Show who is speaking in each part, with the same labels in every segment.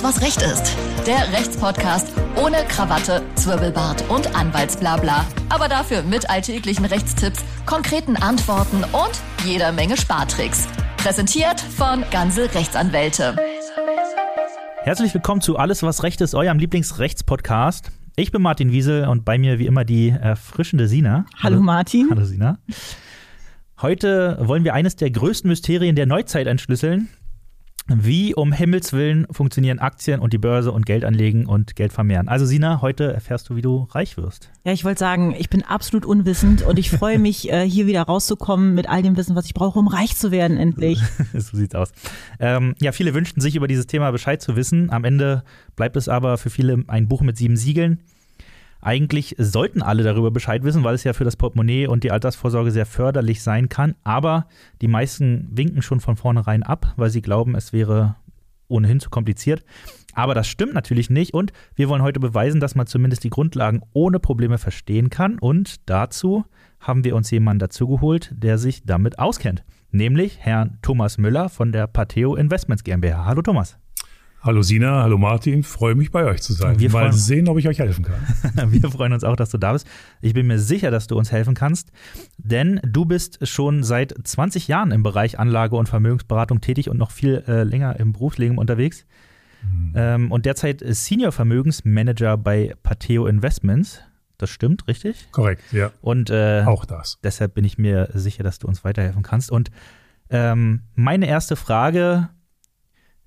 Speaker 1: Alles, was Recht ist. Der Rechtspodcast ohne Krawatte, Zwirbelbart und Anwaltsblabla. Aber dafür mit alltäglichen Rechtstipps, konkreten Antworten und jeder Menge Spartricks. Präsentiert von Ganze Rechtsanwälte.
Speaker 2: Herzlich willkommen zu Alles, was Recht ist, eurem Lieblingsrechtspodcast. Ich bin Martin Wiesel und bei mir wie immer die erfrischende Sina.
Speaker 3: Hallo Martin.
Speaker 2: Hallo Sina. Heute wollen wir eines der größten Mysterien der Neuzeit entschlüsseln. Wie um Himmels Willen funktionieren Aktien und die Börse und Geld anlegen und Geld vermehren? Also Sina, heute erfährst du, wie du reich wirst.
Speaker 3: Ja, ich wollte sagen, ich bin absolut unwissend und ich freue mich, äh, hier wieder rauszukommen mit all dem Wissen, was ich brauche, um reich zu werden endlich.
Speaker 2: so sieht's aus. Ähm, ja, viele wünschten sich über dieses Thema Bescheid zu wissen. Am Ende bleibt es aber für viele ein Buch mit sieben Siegeln. Eigentlich sollten alle darüber Bescheid wissen, weil es ja für das Portemonnaie und die Altersvorsorge sehr förderlich sein kann. Aber die meisten winken schon von vornherein ab, weil sie glauben, es wäre ohnehin zu kompliziert. Aber das stimmt natürlich nicht und wir wollen heute beweisen, dass man zumindest die Grundlagen ohne Probleme verstehen kann. Und dazu haben wir uns jemanden dazugeholt, der sich damit auskennt. Nämlich Herrn Thomas Müller von der Pateo Investments GmbH. Hallo Thomas.
Speaker 4: Hallo Sina, hallo Martin, freue mich bei euch zu sein.
Speaker 2: Wir
Speaker 4: Mal sehen, ob ich euch helfen kann.
Speaker 2: Wir freuen uns auch, dass du da bist. Ich bin mir sicher, dass du uns helfen kannst, denn du bist schon seit 20 Jahren im Bereich Anlage und Vermögensberatung tätig und noch viel äh, länger im Berufsleben unterwegs. Mhm. Ähm, und derzeit Senior Vermögensmanager bei Pateo Investments. Das stimmt, richtig?
Speaker 4: Korrekt, ja.
Speaker 2: Und äh,
Speaker 4: auch das.
Speaker 2: Deshalb bin ich mir sicher, dass du uns weiterhelfen kannst. Und ähm, meine erste Frage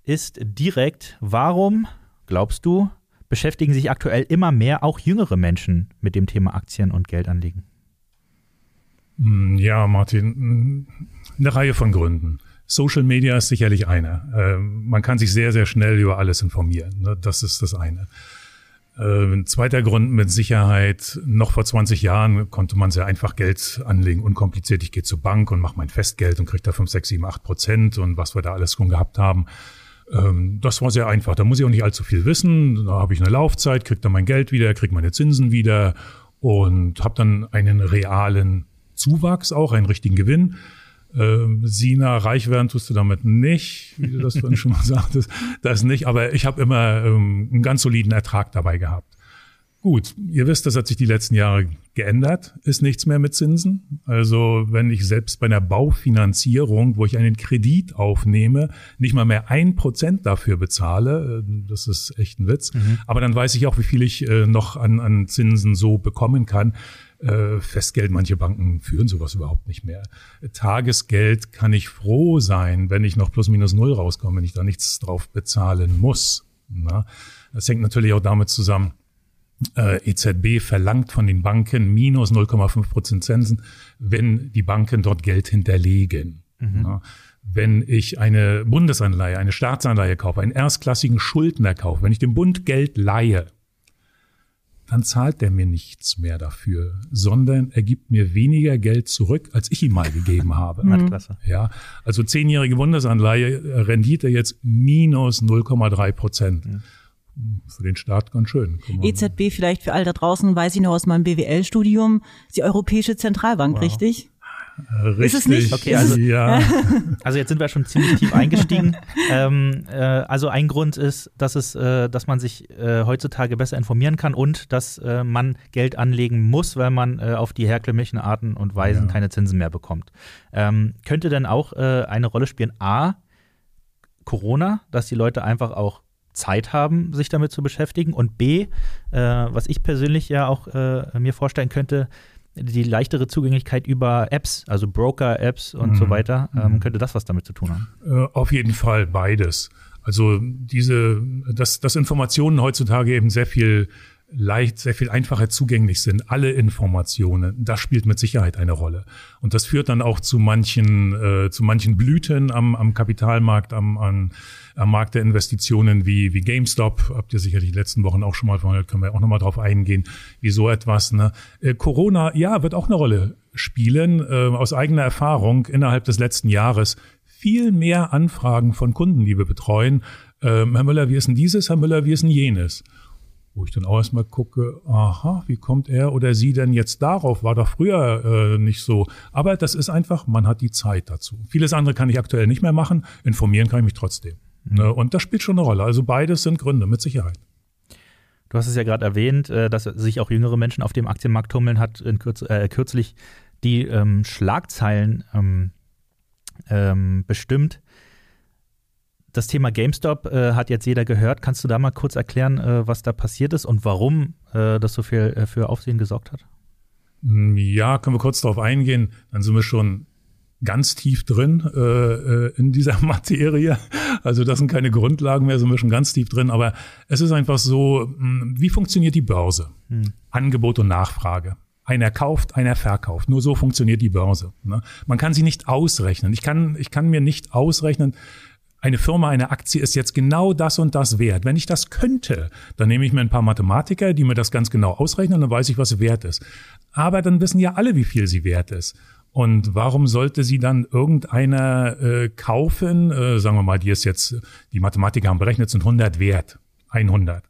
Speaker 2: ist direkt, warum, glaubst du, beschäftigen sich aktuell immer mehr auch jüngere Menschen mit dem Thema Aktien und Geldanlegen?
Speaker 4: Hm, ja, Martin, eine Reihe von Gründen. Social Media ist sicherlich einer. Ähm, man kann sich sehr, sehr schnell über alles informieren. Ne? Das ist das eine. Ein ähm, zweiter Grund mit Sicherheit, noch vor 20 Jahren konnte man sehr einfach Geld anlegen, unkompliziert. Ich gehe zur Bank und mache mein Festgeld und kriege da 5, 6, 7, 8 Prozent und was wir da alles schon gehabt haben. Ähm, das war sehr einfach. Da muss ich auch nicht allzu viel wissen. Da habe ich eine Laufzeit, kriege dann mein Geld wieder, kriege meine Zinsen wieder und habe dann einen realen Zuwachs, auch einen richtigen Gewinn. Ähm, Sina, reich werden tust du damit nicht, wie du das vorhin schon mal sagtest. Das nicht, aber ich habe immer ähm, einen ganz soliden Ertrag dabei gehabt. Gut, ihr wisst, das hat sich die letzten Jahre geändert, ist nichts mehr mit Zinsen. Also wenn ich selbst bei einer Baufinanzierung, wo ich einen Kredit aufnehme, nicht mal mehr ein Prozent dafür bezahle, äh, das ist echt ein Witz. Mhm. Aber dann weiß ich auch, wie viel ich äh, noch an, an Zinsen so bekommen kann. Äh, Festgeld, manche Banken führen sowas überhaupt nicht mehr. Tagesgeld kann ich froh sein, wenn ich noch plus minus null rauskomme, wenn ich da nichts drauf bezahlen muss. Das hängt natürlich auch damit zusammen, äh, EZB verlangt von den Banken minus 0,5 Prozent Zinsen, wenn die Banken dort Geld hinterlegen. Mhm. Ja, wenn ich eine Bundesanleihe, eine Staatsanleihe kaufe, einen erstklassigen Schuldner kaufe, wenn ich dem Bund Geld leihe, dann zahlt der mir nichts mehr dafür, sondern er gibt mir weniger Geld zurück, als ich ihm mal gegeben habe.
Speaker 2: Mhm.
Speaker 4: Ja, also zehnjährige Bundesanleihe Rendite jetzt minus 0,3 Prozent. Mhm für den Staat ganz schön.
Speaker 3: EZB vielleicht für all da draußen, weiß ich noch aus meinem BWL-Studium, die Europäische Zentralbank, wow. richtig?
Speaker 4: Richtig. Ist es nicht?
Speaker 2: Okay, also, ja. also jetzt sind wir schon ziemlich tief eingestiegen. ähm, äh, also ein Grund ist, dass es, äh, dass man sich äh, heutzutage besser informieren kann und dass äh, man Geld anlegen muss, weil man äh, auf die herkömmlichen Arten und Weisen ja. keine Zinsen mehr bekommt. Ähm, könnte denn auch äh, eine Rolle spielen? A, Corona, dass die Leute einfach auch Zeit haben, sich damit zu beschäftigen. Und B, äh, was ich persönlich ja auch äh, mir vorstellen könnte, die leichtere Zugänglichkeit über Apps, also Broker-Apps und mhm. so weiter, ähm, mhm. könnte das was damit zu tun haben?
Speaker 4: Äh, auf jeden Fall beides. Also diese, dass, dass Informationen heutzutage eben sehr viel leicht, sehr viel einfacher zugänglich sind, alle Informationen, das spielt mit Sicherheit eine Rolle. Und das führt dann auch zu manchen, äh, zu manchen Blüten am, am Kapitalmarkt, am, an, am Markt der Investitionen wie, wie GameStop. Habt ihr sicherlich die letzten Wochen auch schon mal von können wir auch nochmal drauf eingehen, wie so etwas. Ne? Äh, Corona, ja, wird auch eine Rolle spielen, äh, aus eigener Erfahrung innerhalb des letzten Jahres viel mehr Anfragen von Kunden, die wir betreuen. Ähm, Herr Müller, wie ist denn dieses? Herr Müller, wie ist denn jenes? Wo ich dann auch erstmal gucke, aha, wie kommt er oder sie denn jetzt darauf? War doch früher äh, nicht so. Aber das ist einfach, man hat die Zeit dazu. Vieles andere kann ich aktuell nicht mehr machen. Informieren kann ich mich trotzdem. Mhm. Ne? Und das spielt schon eine Rolle. Also beides sind Gründe, mit Sicherheit.
Speaker 2: Du hast es ja gerade erwähnt, äh, dass sich auch jüngere Menschen auf dem Aktienmarkt tummeln, hat kürz, äh, kürzlich die ähm, Schlagzeilen ähm, ähm, bestimmt. Das Thema GameStop äh, hat jetzt jeder gehört. Kannst du da mal kurz erklären, äh, was da passiert ist und warum äh, das so viel äh, für Aufsehen gesorgt hat?
Speaker 4: Mm, ja, können wir kurz darauf eingehen. Dann sind wir schon ganz tief drin äh, äh, in dieser Materie. Also das sind keine Grundlagen mehr, sind wir schon ganz tief drin. Aber es ist einfach so, mm, wie funktioniert die Börse? Hm. Angebot und Nachfrage. Einer kauft, einer verkauft. Nur so funktioniert die Börse. Ne? Man kann sie nicht ausrechnen. Ich kann, ich kann mir nicht ausrechnen, eine Firma, eine Aktie ist jetzt genau das und das wert. Wenn ich das könnte, dann nehme ich mir ein paar Mathematiker, die mir das ganz genau ausrechnen, dann weiß ich, was sie wert ist. Aber dann wissen ja alle, wie viel sie wert ist. Und warum sollte sie dann irgendeiner äh, kaufen? Äh, sagen wir mal, die ist jetzt, die Mathematiker haben berechnet, sind 100 wert. 100.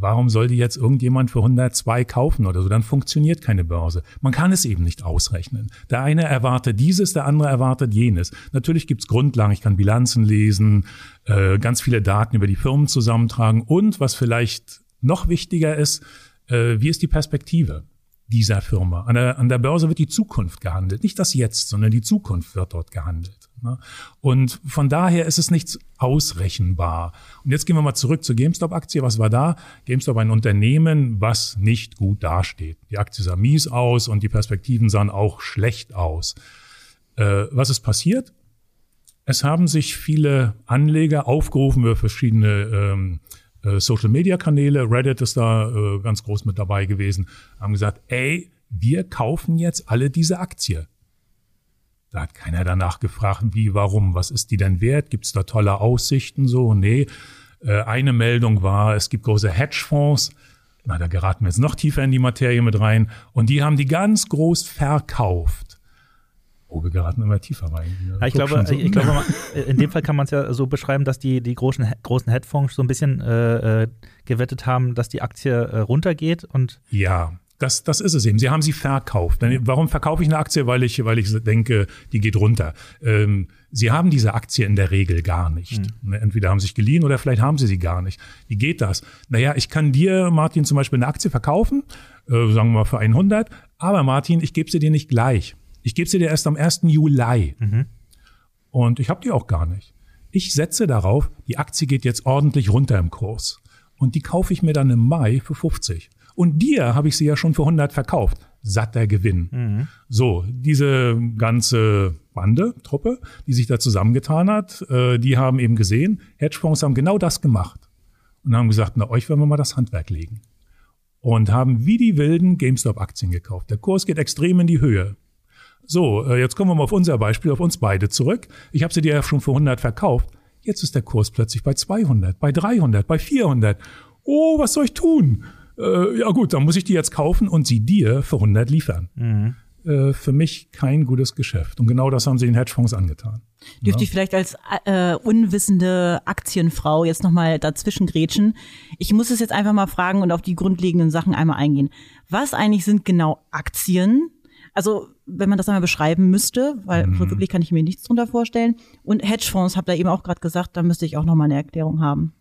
Speaker 4: Warum soll die jetzt irgendjemand für 102 kaufen oder so? Dann funktioniert keine Börse. Man kann es eben nicht ausrechnen. Der eine erwartet dieses, der andere erwartet jenes. Natürlich gibt's Grundlagen. Ich kann Bilanzen lesen, äh, ganz viele Daten über die Firmen zusammentragen und was vielleicht noch wichtiger ist, äh, wie ist die Perspektive? dieser Firma. An der, an der Börse wird die Zukunft gehandelt. Nicht das Jetzt, sondern die Zukunft wird dort gehandelt. Ne? Und von daher ist es nichts ausrechenbar. Und jetzt gehen wir mal zurück zur GameStop-Aktie. Was war da? GameStop ein Unternehmen, was nicht gut dasteht. Die Aktie sah mies aus und die Perspektiven sahen auch schlecht aus. Äh, was ist passiert? Es haben sich viele Anleger aufgerufen über verschiedene ähm, äh, Social-Media-Kanäle, Reddit ist da äh, ganz groß mit dabei gewesen, haben gesagt, ey, wir kaufen jetzt alle diese Aktie. Da hat keiner danach gefragt, wie, warum, was ist die denn wert? Gibt es da tolle Aussichten so? Nee. Äh, eine Meldung war, es gibt große Hedgefonds. Na, da geraten wir jetzt noch tiefer in die Materie mit rein. Und die haben die ganz groß verkauft. Oh, wir geraten immer tiefer rein.
Speaker 2: Ja, ich, glaube, so. ich glaube, in dem Fall kann man es ja so beschreiben, dass die, die großen, großen Headfonds so ein bisschen äh, äh, gewettet haben, dass die Aktie äh, runtergeht und.
Speaker 4: Ja. Das, das ist es eben. Sie haben sie verkauft. Warum verkaufe ich eine Aktie? Weil ich, weil ich denke, die geht runter. Ähm, sie haben diese Aktie in der Regel gar nicht. Mhm. Entweder haben sie sich geliehen oder vielleicht haben sie sie gar nicht. Wie geht das? Naja, ich kann dir, Martin, zum Beispiel eine Aktie verkaufen, äh, sagen wir mal für 100, aber Martin, ich gebe sie dir nicht gleich. Ich gebe sie dir erst am 1. Juli. Mhm. Und ich habe die auch gar nicht. Ich setze darauf, die Aktie geht jetzt ordentlich runter im Kurs. Und die kaufe ich mir dann im Mai für 50. Und dir habe ich sie ja schon für 100 verkauft. Satter Gewinn. Mhm. So, diese ganze Bande, Truppe, die sich da zusammengetan hat, äh, die haben eben gesehen, Hedgefonds haben genau das gemacht. Und haben gesagt, na, euch werden wir mal das Handwerk legen. Und haben wie die Wilden GameStop-Aktien gekauft. Der Kurs geht extrem in die Höhe. So, äh, jetzt kommen wir mal auf unser Beispiel, auf uns beide zurück. Ich habe sie dir ja schon für 100 verkauft. Jetzt ist der Kurs plötzlich bei 200, bei 300, bei 400. Oh, was soll ich tun? Äh, ja gut, dann muss ich die jetzt kaufen und sie dir für 100 liefern. Mhm. Äh, für mich kein gutes Geschäft. Und genau das haben sie den Hedgefonds angetan.
Speaker 3: Dürfte ja. ich vielleicht als äh, unwissende Aktienfrau jetzt nochmal dazwischen grätschen? Ich muss es jetzt einfach mal fragen und auf die grundlegenden Sachen einmal eingehen. Was eigentlich sind genau Aktien? Also wenn man das einmal beschreiben müsste, weil mhm. wirklich kann ich mir nichts drunter vorstellen. Und Hedgefonds, habt ihr eben auch gerade gesagt, da müsste ich auch nochmal eine Erklärung haben.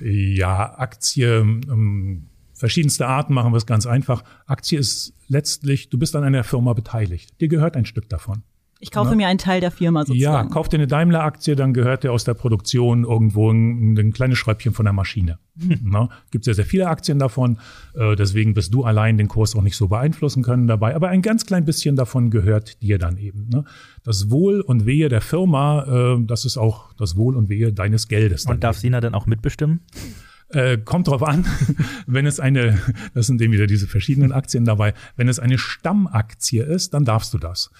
Speaker 4: Ja, Aktie, ähm, verschiedenste Arten machen wir es ganz einfach. Aktie ist letztlich, du bist an einer Firma beteiligt. Dir gehört ein Stück davon.
Speaker 3: Ich kaufe Na? mir einen Teil der Firma sozusagen.
Speaker 4: Ja, kauf dir eine Daimler-Aktie, dann gehört dir aus der Produktion irgendwo ein, ein kleines Schräubchen von der Maschine. Hm. Gibt sehr, sehr viele Aktien davon. Äh, deswegen wirst du allein den Kurs auch nicht so beeinflussen können dabei. Aber ein ganz klein bisschen davon gehört dir dann eben. Ne? Das Wohl und Wehe der Firma, äh, das ist auch das Wohl und Wehe deines Geldes.
Speaker 2: Und darf eben. Sina dann auch mitbestimmen?
Speaker 4: Äh, kommt drauf an, wenn es eine, das sind eben wieder diese verschiedenen Aktien dabei, wenn es eine Stammaktie ist, dann darfst du das.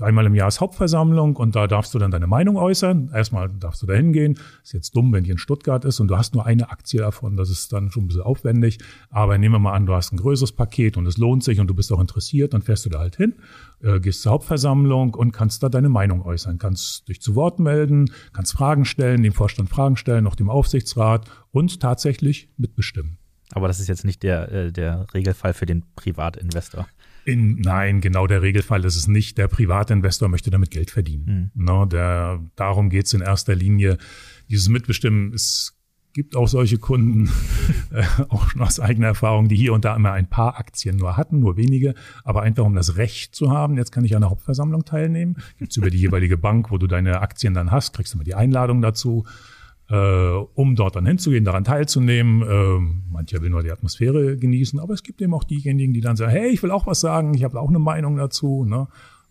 Speaker 4: Einmal im Jahr ist Hauptversammlung und da darfst du dann deine Meinung äußern. Erstmal darfst du da hingehen. Ist jetzt dumm, wenn die in Stuttgart ist und du hast nur eine Aktie davon. Das ist dann schon ein bisschen aufwendig. Aber nehmen wir mal an, du hast ein größeres Paket und es lohnt sich und du bist auch interessiert, dann fährst du da halt hin, äh, gehst zur Hauptversammlung und kannst da deine Meinung äußern. Kannst dich zu Wort melden, kannst Fragen stellen, dem Vorstand Fragen stellen, auch dem Aufsichtsrat und tatsächlich mitbestimmen.
Speaker 2: Aber das ist jetzt nicht der, äh, der Regelfall für den Privatinvestor.
Speaker 4: In, nein, genau der Regelfall ist es nicht. Der Privatinvestor möchte damit Geld verdienen.
Speaker 2: Hm.
Speaker 4: No, der, darum geht es in erster Linie. Dieses Mitbestimmen, es gibt auch solche Kunden, äh, auch schon aus eigener Erfahrung, die hier und da immer ein paar Aktien nur hatten, nur wenige, aber einfach um das Recht zu haben, jetzt kann ich an der Hauptversammlung teilnehmen. Gibt's über die jeweilige Bank, wo du deine Aktien dann hast, kriegst du immer die Einladung dazu äh, um dort dann hinzugehen, daran teilzunehmen. Ähm, mancher will nur die Atmosphäre genießen, aber es gibt eben auch diejenigen, die dann sagen, hey, ich will auch was sagen, ich habe auch eine Meinung dazu. Ne?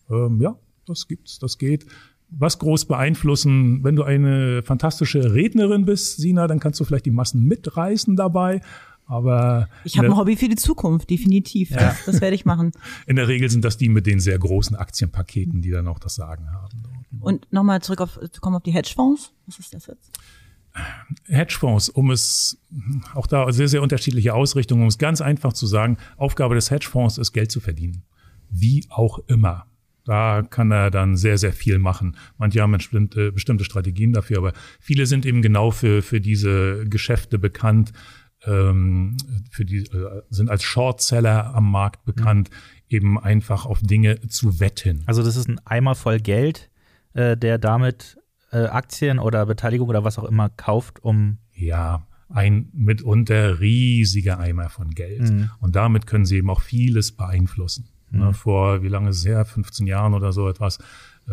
Speaker 4: Ähm, ja, das gibt's, das geht. Was groß beeinflussen, wenn du eine fantastische Rednerin bist, Sina, dann kannst du vielleicht die Massen mitreißen dabei. Aber
Speaker 3: ich habe ein Hobby für die Zukunft, definitiv. Ja. Das, das werde ich machen.
Speaker 4: In der Regel sind das die mit den sehr großen Aktienpaketen, die dann auch das Sagen haben.
Speaker 3: Und nochmal zurück auf, zu kommen auf die Hedgefonds. Was ist das jetzt?
Speaker 4: Hedgefonds, um es auch da sehr, sehr unterschiedliche Ausrichtungen, um es ganz einfach zu sagen, Aufgabe des Hedgefonds ist, Geld zu verdienen. Wie auch immer. Da kann er dann sehr, sehr viel machen. Manche haben bestimmte, bestimmte Strategien dafür, aber viele sind eben genau für, für diese Geschäfte bekannt, ähm, für die, äh, sind als Shortseller am Markt bekannt, mhm. eben einfach auf Dinge zu wetten.
Speaker 2: Also das ist ein Eimer voll Geld, äh, der damit äh, Aktien oder Beteiligung oder was auch immer kauft, um.
Speaker 4: Ja, ein mitunter riesiger Eimer von Geld. Mhm. Und damit können sie eben auch vieles beeinflussen. Mhm. Ne, vor, wie lange ist es her? 15 Jahren oder so etwas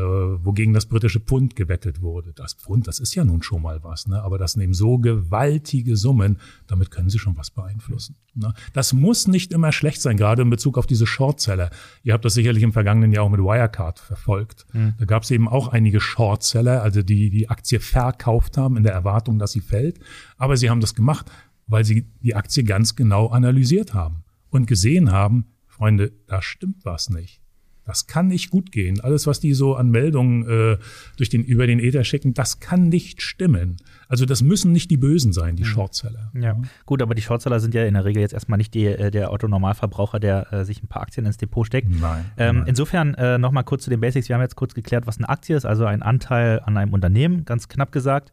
Speaker 4: wogegen das britische Pfund gewettet wurde. Das Pfund, das ist ja nun schon mal was, ne? aber das nehmen so gewaltige Summen, damit können sie schon was beeinflussen. Ne? Das muss nicht immer schlecht sein, gerade in Bezug auf diese Shortseller. Ihr habt das sicherlich im vergangenen Jahr auch mit Wirecard verfolgt. Mhm. Da gab es eben auch einige Shortseller, also die die Aktie verkauft haben in der Erwartung, dass sie fällt. Aber sie haben das gemacht, weil sie die Aktie ganz genau analysiert haben und gesehen haben, Freunde, da stimmt was nicht. Das kann nicht gut gehen. Alles, was die so an Meldungen äh, durch den, über den Ether schicken, das kann nicht stimmen. Also das müssen nicht die Bösen sein, die Shortseller.
Speaker 2: Ja, gut, aber die Shortseller sind ja in der Regel jetzt erstmal nicht die, äh, der Otto-Normalverbraucher, der äh, sich ein paar Aktien ins Depot steckt.
Speaker 4: Nein.
Speaker 2: Ähm,
Speaker 4: nein.
Speaker 2: Insofern äh, nochmal kurz zu den Basics. Wir haben jetzt kurz geklärt, was eine Aktie ist, also ein Anteil an einem Unternehmen, ganz knapp gesagt.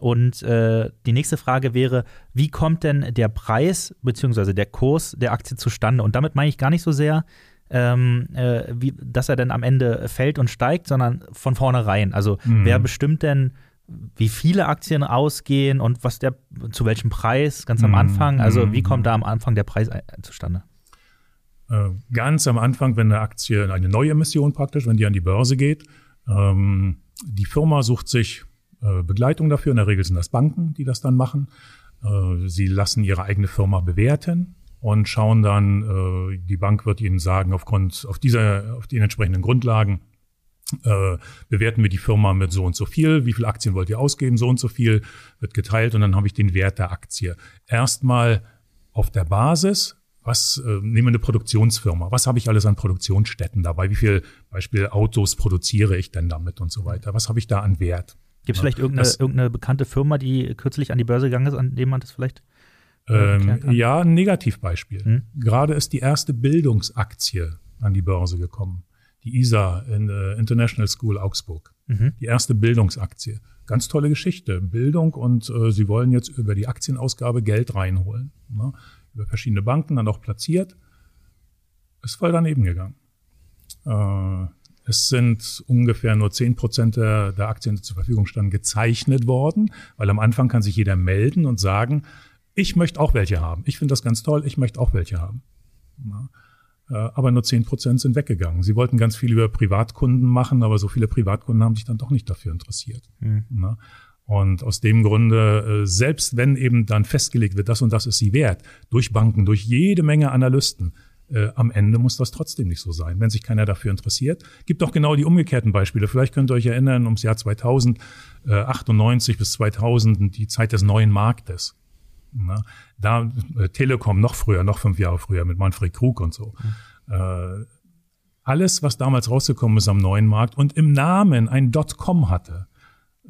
Speaker 2: Und äh, die nächste Frage wäre, wie kommt denn der Preis bzw. der Kurs der Aktie zustande? Und damit meine ich gar nicht so sehr, ähm, äh, wie, dass er dann am Ende fällt und steigt, sondern von vornherein. Also mhm. wer bestimmt denn, wie viele Aktien ausgehen und was der zu welchem Preis ganz am mhm. Anfang? Also wie kommt da am Anfang der Preis zustande?
Speaker 4: Äh, ganz am Anfang, wenn eine Aktie, eine neue Emission praktisch, wenn die an die Börse geht, ähm, die Firma sucht sich äh, Begleitung dafür. In der Regel sind das Banken, die das dann machen. Äh, sie lassen ihre eigene Firma bewerten und schauen dann, äh, die Bank wird ihnen sagen, aufgrund auf dieser, auf den entsprechenden Grundlagen äh, bewerten wir die Firma mit so und so viel, wie viele Aktien wollt ihr ausgeben, so und so viel wird geteilt und dann habe ich den Wert der Aktie. Erstmal auf der Basis, was äh, nehmen wir eine Produktionsfirma, was habe ich alles an Produktionsstätten dabei, wie viel Beispiel Autos produziere ich denn damit und so weiter, was habe ich da an Wert.
Speaker 2: Gibt es vielleicht irgendeine, das, irgendeine bekannte Firma, die kürzlich an die Börse gegangen ist, an dem man das vielleicht
Speaker 4: ähm, ja, ein Negativbeispiel. Hm? Gerade ist die erste Bildungsaktie an die Börse gekommen. Die ISA in der International School Augsburg. Mhm. Die erste Bildungsaktie. Ganz tolle Geschichte. Bildung und äh, sie wollen jetzt über die Aktienausgabe Geld reinholen. Ne? Über verschiedene Banken dann auch platziert. Ist voll daneben gegangen. Äh, es sind ungefähr nur zehn Prozent der, der Aktien, die zur Verfügung standen, gezeichnet worden, weil am Anfang kann sich jeder melden und sagen, ich möchte auch welche haben. Ich finde das ganz toll, ich möchte auch welche haben. Ja. Äh, aber nur zehn Prozent sind weggegangen. Sie wollten ganz viel über Privatkunden machen, aber so viele Privatkunden haben sich dann doch nicht dafür interessiert. Mhm. Und aus dem Grunde, äh, selbst wenn eben dann festgelegt wird, das und das ist sie wert, durch Banken, durch jede Menge Analysten, äh, am Ende muss das trotzdem nicht so sein, wenn sich keiner dafür interessiert. Gibt auch genau die umgekehrten Beispiele. Vielleicht könnt ihr euch erinnern, ums Jahr 2000, äh, 98 bis 2000, die Zeit des neuen Marktes. Ne? Da äh, Telekom noch früher, noch fünf Jahre früher mit Manfred Krug und so. Mhm. Äh, alles, was damals rausgekommen ist am neuen Markt und im Namen ein .com hatte.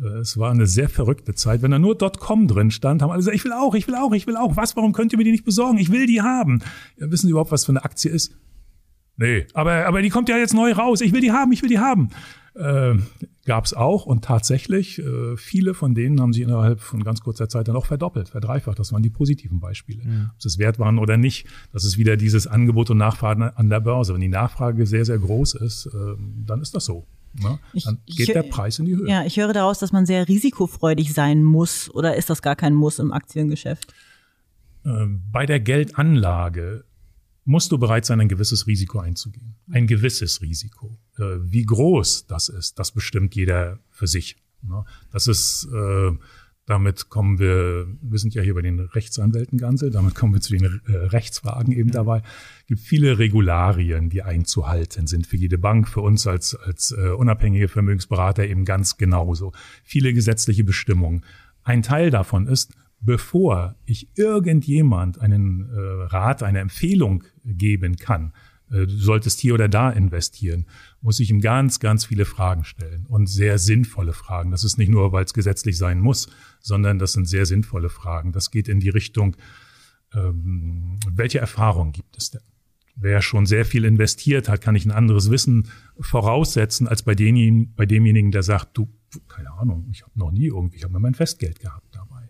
Speaker 4: Äh, es war eine sehr verrückte Zeit. Wenn da nur .com drin stand, haben alle gesagt, ich will auch, ich will auch, ich will auch. Was, warum könnt ihr mir die nicht besorgen? Ich will die haben. Ja, wissen Sie überhaupt, was für eine Aktie ist? Nee, aber, aber die kommt ja jetzt neu raus. Ich will die haben, ich will die haben. Äh, gab es auch und tatsächlich, äh, viele von denen haben sich innerhalb von ganz kurzer Zeit dann auch verdoppelt, verdreifacht. Das waren die positiven Beispiele. Ja. Ob es wert waren oder nicht, das ist wieder dieses Angebot und Nachfrage an der Börse. Wenn die Nachfrage sehr, sehr groß ist, äh, dann ist das so. Ne? Dann ich, geht ich, der Preis in die Höhe.
Speaker 3: Ja, ich höre daraus, dass man sehr risikofreudig sein muss oder ist das gar kein Muss im Aktiengeschäft?
Speaker 4: Ähm, bei der Geldanlage musst du bereit sein, ein gewisses Risiko einzugehen. Ein gewisses Risiko. Äh, wie groß das ist, das bestimmt jeder für sich. Ne? Das ist, äh, damit kommen wir, wir sind ja hier bei den Rechtsanwälten Ganze, damit kommen wir zu den äh, Rechtsfragen eben dabei. Es gibt viele Regularien, die einzuhalten sind für jede Bank, für uns als, als unabhängige Vermögensberater eben ganz genauso. Viele gesetzliche Bestimmungen. Ein Teil davon ist, bevor ich irgendjemand einen äh, Rat, eine Empfehlung geben kann, äh, du solltest hier oder da investieren, muss ich ihm ganz, ganz viele Fragen stellen und sehr sinnvolle Fragen. Das ist nicht nur, weil es gesetzlich sein muss, sondern das sind sehr sinnvolle Fragen. Das geht in die Richtung, ähm, welche Erfahrung gibt es denn? Wer schon sehr viel investiert hat, kann ich ein anderes Wissen voraussetzen als bei, denjenigen, bei demjenigen, der sagt, du, keine Ahnung, ich habe noch nie irgendwie, ich habe mir mein Festgeld gehabt.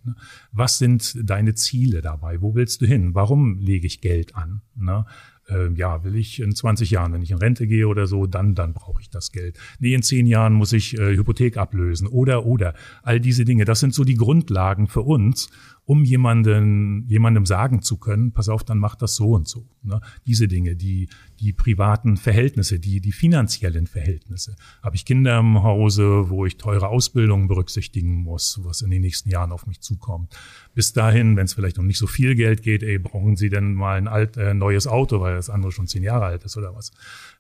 Speaker 4: Ne? Was sind deine Ziele dabei? Wo willst du hin? Warum lege ich Geld an? Ne? Äh, ja, will ich in 20 Jahren, wenn ich in Rente gehe oder so, dann, dann brauche ich das Geld. Nee, in 10 Jahren muss ich äh, Hypothek ablösen oder, oder. All diese Dinge, das sind so die Grundlagen für uns um jemanden, jemandem sagen zu können, pass auf, dann mach das so und so. Ne? Diese Dinge, die, die privaten Verhältnisse, die, die finanziellen Verhältnisse. Habe ich Kinder im Hause, wo ich teure Ausbildungen berücksichtigen muss, was in den nächsten Jahren auf mich zukommt. Bis dahin, wenn es vielleicht um nicht so viel Geld geht, ey, brauchen Sie denn mal ein alt, äh, neues Auto, weil das andere schon zehn Jahre alt ist oder was.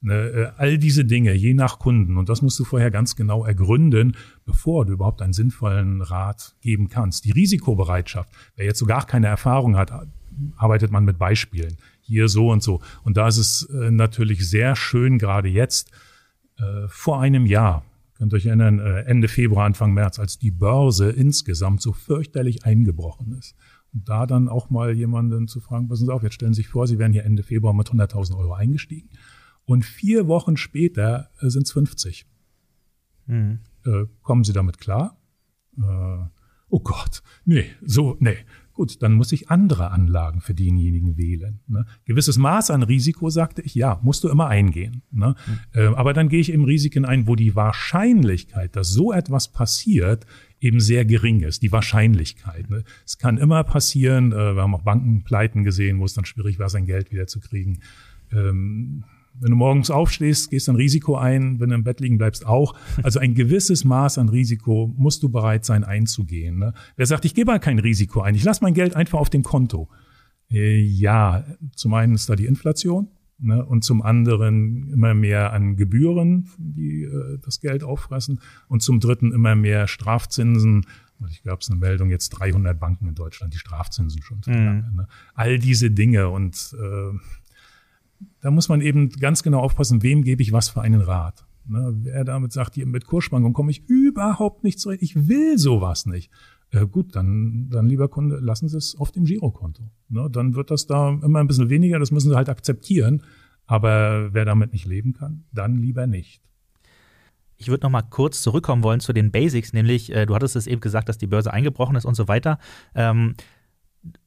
Speaker 4: Ne? Äh, all diese Dinge, je nach Kunden. Und das musst du vorher ganz genau ergründen, bevor du überhaupt einen sinnvollen Rat geben kannst. Die Risikobereitschaft, wer jetzt so gar keine Erfahrung hat, arbeitet man mit Beispielen. Hier so und so. Und da ist es äh, natürlich sehr schön, gerade jetzt, äh, vor einem Jahr, könnt ihr euch erinnern, Ende Februar, Anfang März, als die Börse insgesamt so fürchterlich eingebrochen ist. Und da dann auch mal jemanden zu fragen, passen Sie auf, jetzt stellen Sie sich vor, Sie wären hier Ende Februar mit 100.000 Euro eingestiegen. Und vier Wochen später sind es 50. Mhm. Äh, kommen Sie damit klar? Äh, oh Gott, nee, so, nee. Gut, dann muss ich andere Anlagen für denjenigen wählen. Ne? Gewisses Maß an Risiko, sagte ich, ja, musst du immer eingehen. Ne? Mhm. Äh, aber dann gehe ich eben Risiken ein, wo die Wahrscheinlichkeit, dass so etwas passiert, eben sehr gering ist. Die Wahrscheinlichkeit. Ne? Es kann immer passieren. Äh, wir haben auch Bankenpleiten gesehen, wo es dann schwierig war, sein Geld wieder zu kriegen. Ähm, wenn du morgens aufstehst, gehst ein Risiko ein, wenn du im Bett liegen bleibst auch. Also ein gewisses Maß an Risiko musst du bereit sein einzugehen. Ne? Wer sagt, ich gebe mal kein Risiko ein, ich lasse mein Geld einfach auf dem Konto. Äh, ja, zum einen ist da die Inflation ne? und zum anderen immer mehr an Gebühren, die äh, das Geld auffressen und zum dritten immer mehr Strafzinsen. Ich gab es eine Meldung, jetzt 300 Banken in Deutschland, die Strafzinsen schon verlangen. Mhm. Ne? All diese Dinge und äh, da muss man eben ganz genau aufpassen, wem gebe ich was für einen Rat. Ne, wer damit sagt, hier mit Kursschwankungen komme ich überhaupt nicht zurecht, ich will sowas nicht. Äh, gut, dann, dann lieber Kunde, lassen Sie es auf dem Girokonto. Ne, dann wird das da immer ein bisschen weniger, das müssen Sie halt akzeptieren. Aber wer damit nicht leben kann, dann lieber nicht.
Speaker 2: Ich würde noch mal kurz zurückkommen wollen zu den Basics, nämlich äh, du hattest es eben gesagt, dass die Börse eingebrochen ist und so weiter. Ähm,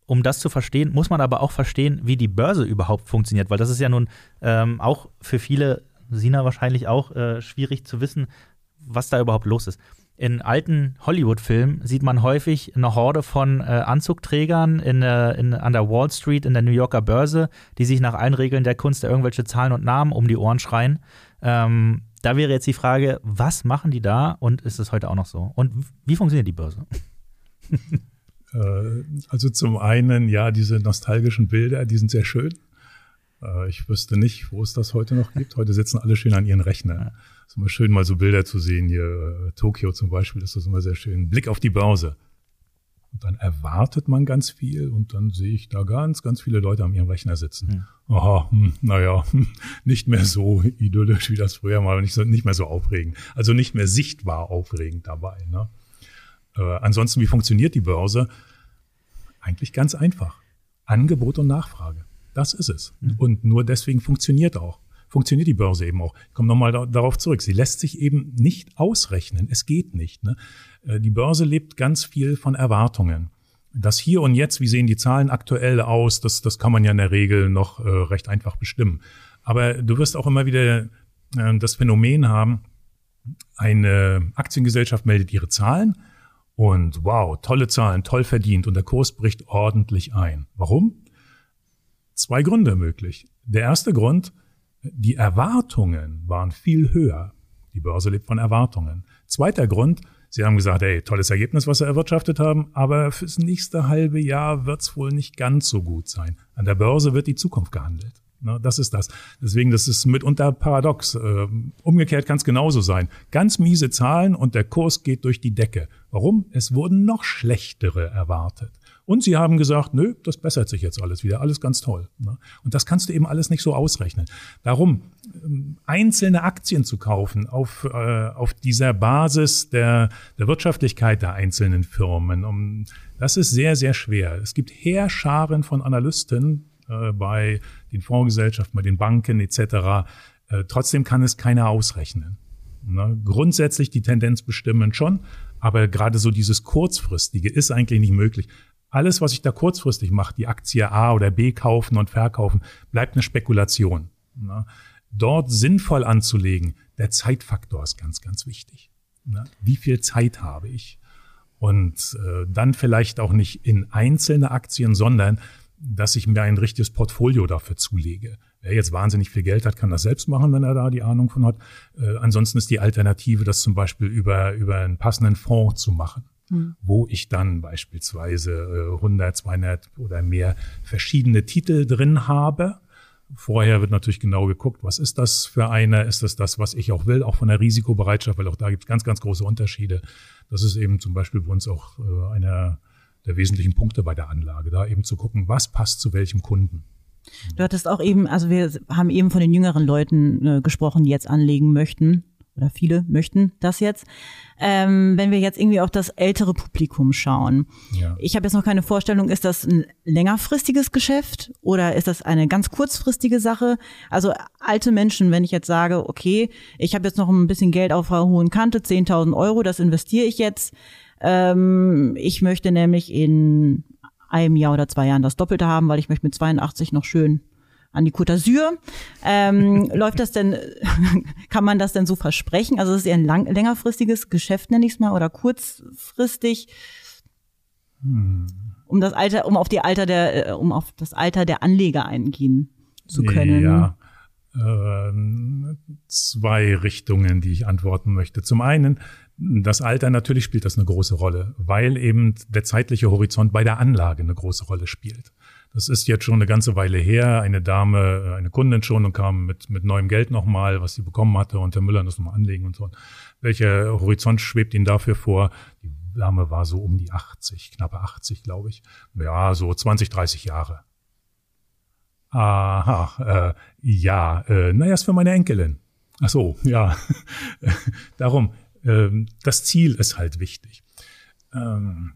Speaker 2: um das zu verstehen, muss man aber auch verstehen, wie die Börse überhaupt funktioniert, weil das ist ja nun ähm, auch für viele, Sina wahrscheinlich auch, äh, schwierig zu wissen, was da überhaupt los ist. In alten Hollywood-Filmen sieht man häufig eine Horde von äh, Anzugträgern in, äh, in, an der Wall Street in der New Yorker Börse, die sich nach allen Regeln der Kunst irgendwelche Zahlen und Namen um die Ohren schreien. Ähm, da wäre jetzt die Frage, was machen die da und ist es heute auch noch so? Und wie funktioniert die Börse?
Speaker 4: Äh, also zum einen, ja, diese nostalgischen Bilder, die sind sehr schön. Äh, ich wüsste nicht, wo es das heute noch gibt. Heute sitzen alle schön an ihren Rechner. Es ist immer schön, mal so Bilder zu sehen. Hier äh, Tokio zum Beispiel ist das immer sehr schön. Blick auf die Börse. Und dann erwartet man ganz viel und dann sehe ich da ganz, ganz viele Leute an ihrem Rechner sitzen. Hm. Aha, hm, naja, hm, nicht mehr so idyllisch, wie das früher mal, nicht, so, nicht mehr so aufregend. Also nicht mehr sichtbar aufregend dabei. Ne? Äh, ansonsten, wie funktioniert die Börse? Eigentlich ganz einfach. Angebot und Nachfrage. Das ist es. Mhm. Und nur deswegen funktioniert auch. Funktioniert die Börse eben auch. Ich komme nochmal da, darauf zurück. Sie lässt sich eben nicht ausrechnen. Es geht nicht. Ne? Äh, die Börse lebt ganz viel von Erwartungen. Das hier und jetzt, wie sehen die Zahlen aktuell aus, das, das kann man ja in der Regel noch äh, recht einfach bestimmen. Aber du wirst auch immer wieder äh, das Phänomen haben, eine Aktiengesellschaft meldet ihre Zahlen und wow, tolle Zahlen, toll verdient und der Kurs bricht ordentlich ein. Warum? Zwei Gründe möglich. Der erste Grund, die Erwartungen waren viel höher. Die Börse lebt von Erwartungen. Zweiter Grund, Sie haben gesagt, hey, tolles Ergebnis, was Sie erwirtschaftet haben, aber fürs nächste halbe Jahr wird es wohl nicht ganz so gut sein. An der Börse wird die Zukunft gehandelt. Das ist das. Deswegen, das ist mitunter paradox. Ähm, umgekehrt kann es genauso sein. Ganz miese Zahlen und der Kurs geht durch die Decke. Warum? Es wurden noch schlechtere erwartet. Und sie haben gesagt, nö, das bessert sich jetzt alles wieder, alles ganz toll. Ne? Und das kannst du eben alles nicht so ausrechnen. Darum, ähm, einzelne Aktien zu kaufen auf, äh, auf dieser Basis der, der Wirtschaftlichkeit der einzelnen Firmen, das ist sehr, sehr schwer. Es gibt Heerscharen von Analysten, äh, bei den Fondsgesellschaften, bei den Banken etc. Äh, trotzdem kann es keiner ausrechnen. Ne? Grundsätzlich die Tendenz bestimmen schon, aber gerade so dieses kurzfristige ist eigentlich nicht möglich. Alles, was ich da kurzfristig mache, die Aktie A oder B kaufen und verkaufen, bleibt eine Spekulation. Ne? Dort sinnvoll anzulegen, der Zeitfaktor ist ganz, ganz wichtig. Ne? Wie viel Zeit habe ich? Und äh, dann vielleicht auch nicht in einzelne Aktien, sondern dass ich mir ein richtiges Portfolio dafür zulege. Wer jetzt wahnsinnig viel Geld hat, kann das selbst machen, wenn er da die Ahnung von hat. Äh, ansonsten ist die Alternative, das zum Beispiel über, über einen passenden Fonds zu machen, mhm. wo ich dann beispielsweise äh, 100, 200 oder mehr verschiedene Titel drin habe. Vorher wird natürlich genau geguckt, was ist das für eine? Ist das das, was ich auch will, auch von der Risikobereitschaft, weil auch da gibt es ganz, ganz große Unterschiede. Das ist eben zum Beispiel bei uns auch äh, eine der wesentlichen Punkte bei der Anlage, da eben zu gucken, was passt zu welchem Kunden.
Speaker 3: Du hattest auch eben, also wir haben eben von den jüngeren Leuten äh, gesprochen, die jetzt anlegen möchten oder viele möchten das jetzt. Ähm, wenn wir jetzt irgendwie auf das ältere Publikum schauen. Ja. Ich habe jetzt noch keine Vorstellung, ist das ein längerfristiges Geschäft oder ist das eine ganz kurzfristige Sache? Also alte Menschen, wenn ich jetzt sage, okay, ich habe jetzt noch ein bisschen Geld auf der hohen Kante, 10.000 Euro, das investiere ich jetzt. Ähm, ich möchte nämlich in einem Jahr oder zwei Jahren das Doppelte haben, weil ich möchte mit 82 noch schön an die Côte d'Azur. Ähm, läuft das denn, kann man das denn so versprechen? Also ist es eher ein lang, längerfristiges Geschäft, nenne ich es mal, oder kurzfristig? Hm. Um das Alter, um auf die Alter der, äh, um auf das Alter der Anleger eingehen zu können.
Speaker 4: Ja. Äh, zwei Richtungen, die ich antworten möchte. Zum einen, das Alter, natürlich spielt das eine große Rolle, weil eben der zeitliche Horizont bei der Anlage eine große Rolle spielt. Das ist jetzt schon eine ganze Weile her. Eine Dame, eine Kundin schon und kam mit, mit neuem Geld nochmal, was sie bekommen hatte und Herr Müller das nochmal anlegen und so. Welcher Horizont schwebt Ihnen dafür vor? Die Dame war so um die 80, knappe 80, glaube ich. Ja, so 20, 30 Jahre. Aha, äh, ja, äh, naja, ist für meine Enkelin. Ach so, ja. Darum, ähm, das Ziel ist halt wichtig. Ähm,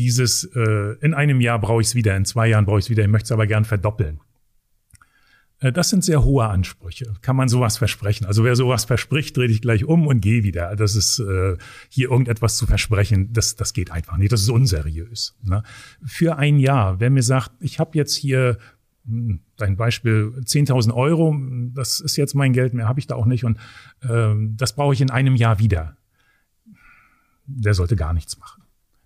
Speaker 4: dieses, äh, in einem Jahr brauche ich es wieder, in zwei Jahren brauche ich es wieder, ich möchte es aber gern verdoppeln. Äh, das sind sehr hohe Ansprüche. Kann man sowas versprechen? Also wer sowas verspricht, drehe ich gleich um und gehe wieder. Das ist äh, hier irgendetwas zu versprechen, das, das geht einfach nicht. Das ist unseriös. Ne? Für ein Jahr, wer mir sagt, ich habe jetzt hier hm, dein Beispiel 10.000 Euro, das ist jetzt mein Geld, mehr habe ich da auch nicht und äh, das brauche ich in einem Jahr wieder. Der sollte gar nichts machen.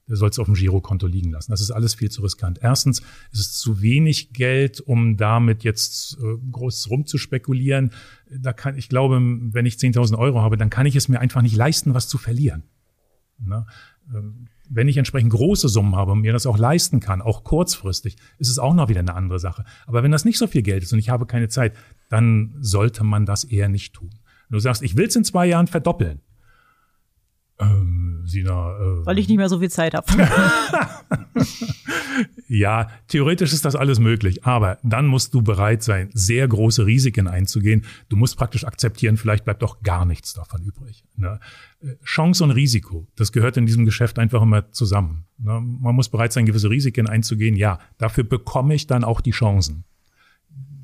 Speaker 4: Der soll es auf dem Girokonto liegen lassen. Das ist alles viel zu riskant. Erstens ist es zu wenig Geld, um damit jetzt äh, groß rumzuspekulieren. Da kann, ich glaube, wenn ich 10.000 Euro habe, dann kann ich es mir einfach nicht leisten, was zu verlieren. Ne? Ähm, wenn ich entsprechend große Summen habe und mir das auch leisten kann, auch kurzfristig, ist es auch noch wieder eine andere Sache. Aber wenn das nicht so viel Geld ist und ich habe keine Zeit, dann sollte man das eher nicht tun. Du sagst, ich will es in zwei Jahren verdoppeln,
Speaker 3: ähm, Sina, äh, Weil ich nicht mehr so viel Zeit habe.
Speaker 4: ja, theoretisch ist das alles möglich, aber dann musst du bereit sein, sehr große Risiken einzugehen. Du musst praktisch akzeptieren, vielleicht bleibt doch gar nichts davon übrig. Ne? Äh, Chance und Risiko, das gehört in diesem Geschäft einfach immer zusammen. Ne? Man muss bereit sein, gewisse Risiken einzugehen. Ja, dafür bekomme ich dann auch die Chancen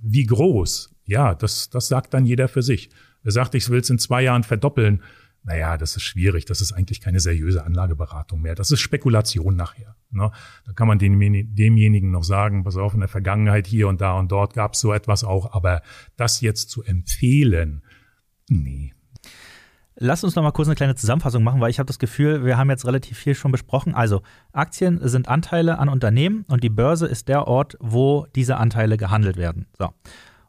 Speaker 4: Wie groß? Ja, das, das sagt dann jeder für sich. Wer sagt, ich will es in zwei Jahren verdoppeln, naja, das ist schwierig, das ist eigentlich keine seriöse Anlageberatung mehr. Das ist Spekulation nachher. Ne? Da kann man dem, demjenigen noch sagen, pass auf, in der Vergangenheit hier und da und dort gab es so etwas auch, aber das jetzt zu empfehlen, nee.
Speaker 2: Lass uns noch mal kurz eine kleine Zusammenfassung machen, weil ich habe das Gefühl, wir haben jetzt relativ viel schon besprochen. Also Aktien sind Anteile an Unternehmen und die Börse ist der Ort, wo diese Anteile gehandelt werden. So.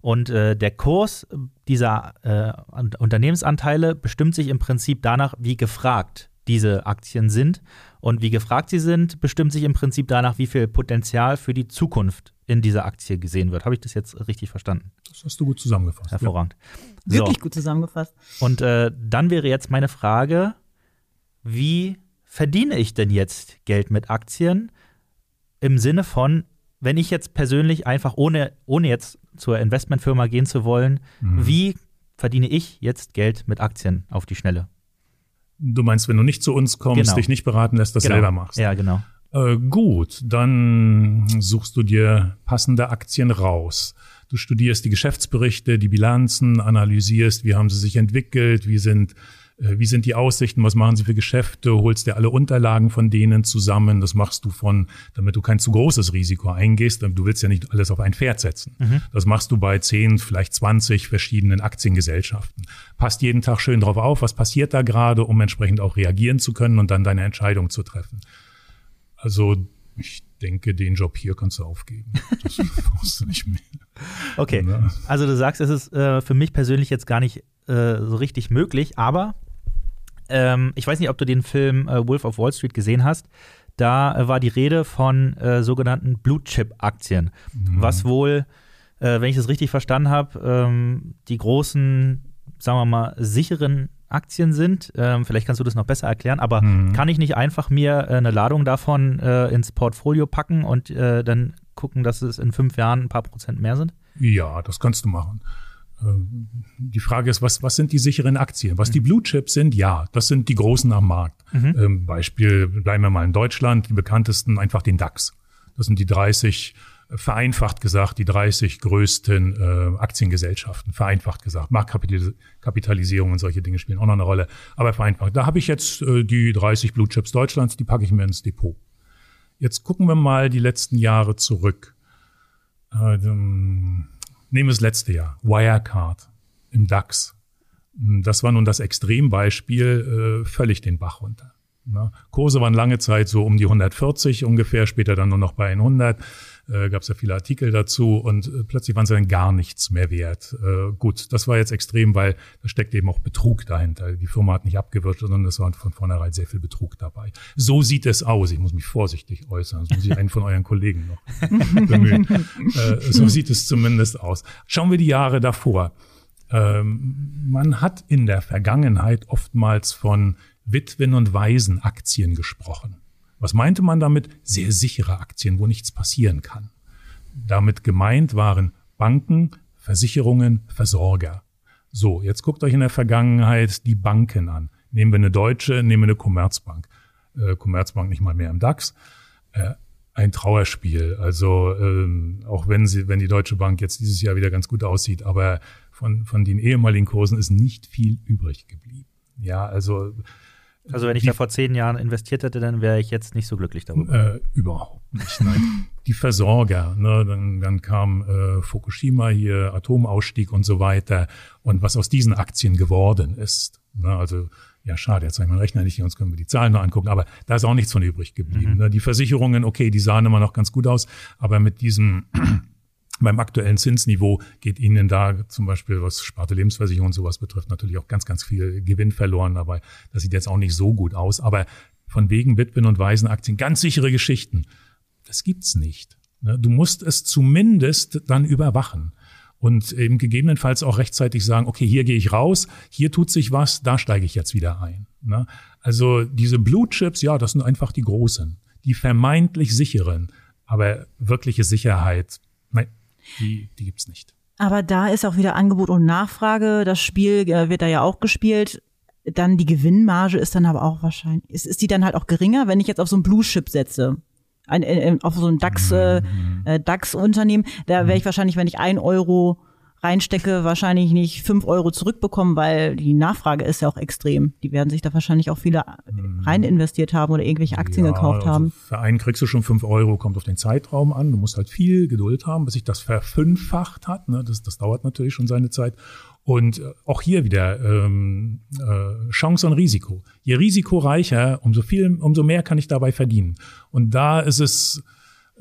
Speaker 2: Und äh, der Kurs dieser äh, Unternehmensanteile bestimmt sich im Prinzip danach, wie gefragt diese Aktien sind. Und wie gefragt sie sind, bestimmt sich im Prinzip danach, wie viel Potenzial für die Zukunft in dieser Aktie gesehen wird. Habe ich das jetzt richtig verstanden?
Speaker 4: Das hast du gut zusammengefasst.
Speaker 2: Hervorragend.
Speaker 3: Ja. Wirklich gut zusammengefasst.
Speaker 2: Und äh, dann wäre jetzt meine Frage, wie verdiene ich denn jetzt Geld mit Aktien? Im Sinne von, wenn ich jetzt persönlich einfach ohne, ohne jetzt zur Investmentfirma gehen zu wollen, mhm. wie verdiene ich jetzt Geld mit Aktien auf die Schnelle?
Speaker 4: Du meinst, wenn du nicht zu uns kommst, genau. dich nicht beraten lässt, das
Speaker 2: genau.
Speaker 4: selber machst.
Speaker 2: Ja, genau.
Speaker 4: Äh, gut, dann suchst du dir passende Aktien raus. Du studierst die Geschäftsberichte, die Bilanzen, analysierst, wie haben sie sich entwickelt, wie sind wie sind die Aussichten, was machen sie für Geschäfte, holst dir alle Unterlagen von denen zusammen. Das machst du von, damit du kein zu großes Risiko eingehst. Du willst ja nicht alles auf ein Pferd setzen. Mhm. Das machst du bei 10, vielleicht 20 verschiedenen Aktiengesellschaften. Passt jeden Tag schön drauf auf, was passiert da gerade, um entsprechend auch reagieren zu können und dann deine Entscheidung zu treffen. Also ich denke, den Job hier kannst du aufgeben. Das brauchst du nicht mehr.
Speaker 2: Okay, also du sagst, es ist äh, für mich persönlich jetzt gar nicht äh, so richtig möglich, aber ähm, ich weiß nicht, ob du den Film äh, Wolf of Wall Street gesehen hast. Da äh, war die Rede von äh, sogenannten Blue Chip Aktien, mhm. was wohl, äh, wenn ich das richtig verstanden habe, ähm, die großen, sagen wir mal, sicheren Aktien sind. Ähm, vielleicht kannst du das noch besser erklären, aber mhm. kann ich nicht einfach mir äh, eine Ladung davon äh, ins Portfolio packen und dann gucken, dass es in fünf Jahren ein paar Prozent mehr sind?
Speaker 4: Ja, das kannst du machen. Ähm, die Frage ist, was, was sind die sicheren Aktien? Was die Blue Chips sind, ja, das sind die großen am Markt. Mhm. Ähm, Beispiel, bleiben wir mal in Deutschland, die bekanntesten einfach den DAX. Das sind die 30, äh, vereinfacht gesagt, die 30 größten äh, Aktiengesellschaften, vereinfacht gesagt. Marktkapitalisierung und solche Dinge spielen auch noch eine Rolle, aber vereinfacht. Da habe ich jetzt äh, die 30 Blue Chips Deutschlands, die packe ich mir ins Depot. Jetzt gucken wir mal die letzten Jahre zurück. Äh, Nehmen wir das letzte Jahr. Wirecard im DAX. Das war nun das Extrembeispiel, äh, völlig den Bach runter. Ne? Kurse waren lange Zeit so um die 140 ungefähr, später dann nur noch bei 100 äh, gab es ja viele Artikel dazu und äh, plötzlich waren sie dann gar nichts mehr wert. Äh, gut, das war jetzt extrem, weil da steckt eben auch Betrug dahinter. Die Firma hat nicht abgewirtschaftet, sondern es war von vornherein sehr viel Betrug dabei. So sieht es aus. Ich muss mich vorsichtig äußern. Das muss ich einen von euren Kollegen noch bemühen. äh, so sieht es zumindest aus. Schauen wir die Jahre davor. Ähm, man hat in der Vergangenheit oftmals von Witwen- und Waisenaktien gesprochen. Was meinte man damit? Sehr sichere Aktien, wo nichts passieren kann. Damit gemeint waren Banken, Versicherungen, Versorger. So, jetzt guckt euch in der Vergangenheit die Banken an. Nehmen wir eine deutsche, nehmen wir eine Commerzbank. Äh, Commerzbank nicht mal mehr im DAX. Äh, ein Trauerspiel. Also ähm, auch wenn sie, wenn die Deutsche Bank jetzt dieses Jahr wieder ganz gut aussieht, aber von von den ehemaligen Kursen ist nicht viel übrig geblieben. Ja, also
Speaker 2: also wenn ich die, da vor zehn Jahren investiert hätte, dann wäre ich jetzt nicht so glücklich darüber.
Speaker 4: Äh, überhaupt nicht. Nein. die Versorger, ne, dann, dann kam äh, Fukushima hier, Atomausstieg und so weiter. Und was aus diesen Aktien geworden ist. Ne, also ja, schade, jetzt habe ich meinen Rechner nicht hier, uns können wir die Zahlen noch angucken, aber da ist auch nichts von übrig geblieben. Mhm. Ne? Die Versicherungen, okay, die sahen immer noch ganz gut aus, aber mit diesem beim aktuellen Zinsniveau geht Ihnen da zum Beispiel, was Sparte Lebensversicherung und sowas betrifft, natürlich auch ganz, ganz viel Gewinn verloren. Aber das sieht jetzt auch nicht so gut aus. Aber von wegen Witwen- und Waisenaktien, ganz sichere Geschichten. Das gibt's nicht. Ne? Du musst es zumindest dann überwachen und eben gegebenenfalls auch rechtzeitig sagen, okay, hier gehe ich raus, hier tut sich was, da steige ich jetzt wieder ein. Ne? Also diese Blue Chips, ja, das sind einfach die großen, die vermeintlich sicheren, aber wirkliche Sicherheit, die, die gibt's nicht.
Speaker 3: Aber da ist auch wieder Angebot und Nachfrage. Das Spiel äh, wird da ja auch gespielt. Dann die Gewinnmarge ist dann aber auch wahrscheinlich, ist, ist die dann halt auch geringer, wenn ich jetzt auf so ein Blue Chip setze? ein, äh, auf so ein DAX, äh, äh, DAX-Unternehmen, da wäre ich wahrscheinlich, wenn ich ein Euro reinstecke, wahrscheinlich nicht fünf Euro zurückbekommen, weil die Nachfrage ist ja auch extrem. Die werden sich da wahrscheinlich auch viele rein investiert haben oder irgendwelche Aktien
Speaker 4: Ja,
Speaker 3: gekauft
Speaker 4: also
Speaker 3: haben.
Speaker 4: Für einen kriegst du schon fünf Euro, kommt auf den Zeitraum an. Du musst halt viel Geduld haben, bis sich das verfünffacht hat. Ne? Das, das dauert natürlich schon seine Zeit. Und äh, auch hier wieder ähm, äh, Chance und Risiko. Je risikoreicher, umso viel, umso mehr kann ich dabei verdienen. Und da ist es,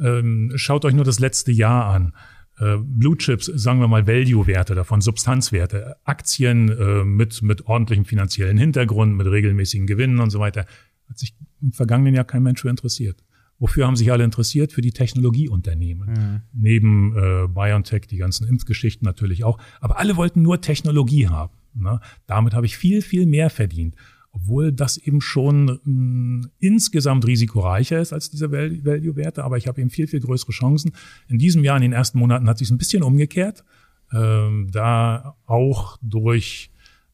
Speaker 4: ähm, schaut euch nur das letzte Jahr an. Äh, Blue Chips, sagen wir mal Value-Werte davon, Substanzwerte, Aktien äh, mit, mit ordentlichem finanziellen Hintergrund, mit regelmäßigen Gewinnen und so weiter, hat sich im vergangenen Jahr kein Mensch für interessiert. Wofür haben sich alle interessiert? Für die Technologieunternehmen. Neben äh, BioNTech, die ganzen Impfgeschichten natürlich auch. Aber alle wollten nur Technologie haben. Ne? Damit habe ich viel, viel mehr verdient. Obwohl das eben schon mh, insgesamt risikoreicher ist als diese Val- Value-Werte, aber ich habe eben viel, viel größere Chancen. In diesem Jahr, in den ersten Monaten, hat sich ein bisschen umgekehrt. Ähm, da auch durch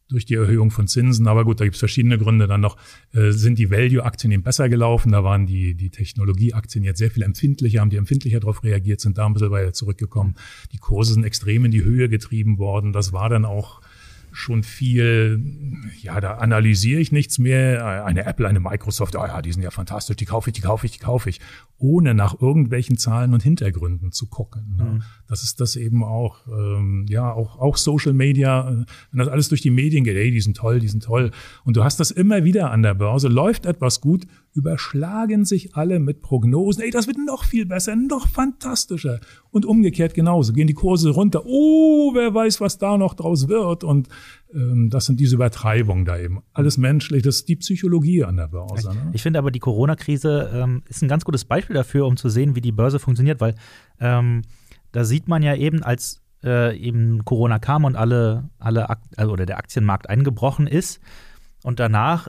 Speaker 4: durch die Erhöhung von Zinsen, aber gut, da gibt es verschiedene Gründe dann noch, äh, sind die Value-Aktien eben besser gelaufen. Da waren die, die Technologie-Aktien jetzt sehr viel empfindlicher, haben die empfindlicher darauf reagiert, sind da ein bisschen weiter zurückgekommen. Die Kurse sind extrem in die Höhe getrieben worden. Das war dann auch schon viel, ja, da analysiere ich nichts mehr. Eine Apple, eine Microsoft, ah ja, die sind ja fantastisch, die kaufe ich, die kaufe ich, die kaufe ich, ohne nach irgendwelchen Zahlen und Hintergründen zu gucken. Ne? Das ist das eben auch, ähm, ja, auch, auch Social Media, äh, wenn das alles durch die Medien geht, ey, die sind toll, die sind toll. Und du hast das immer wieder an der Börse, läuft etwas gut, überschlagen sich alle mit Prognosen, ey, das wird noch viel besser, noch fantastischer. Und umgekehrt genauso, gehen die Kurse runter, oh, wer weiß, was da noch draus wird. Und ähm, das sind diese Übertreibungen da eben. Alles menschlich, das ist die Psychologie an der Börse. Ne?
Speaker 2: Ich finde aber, die Corona-Krise ähm, ist ein ganz gutes Beispiel dafür, um zu sehen, wie die Börse funktioniert, weil ähm, da sieht man ja eben, als äh, eben Corona kam und alle, alle Ak also, oder der Aktienmarkt eingebrochen ist und danach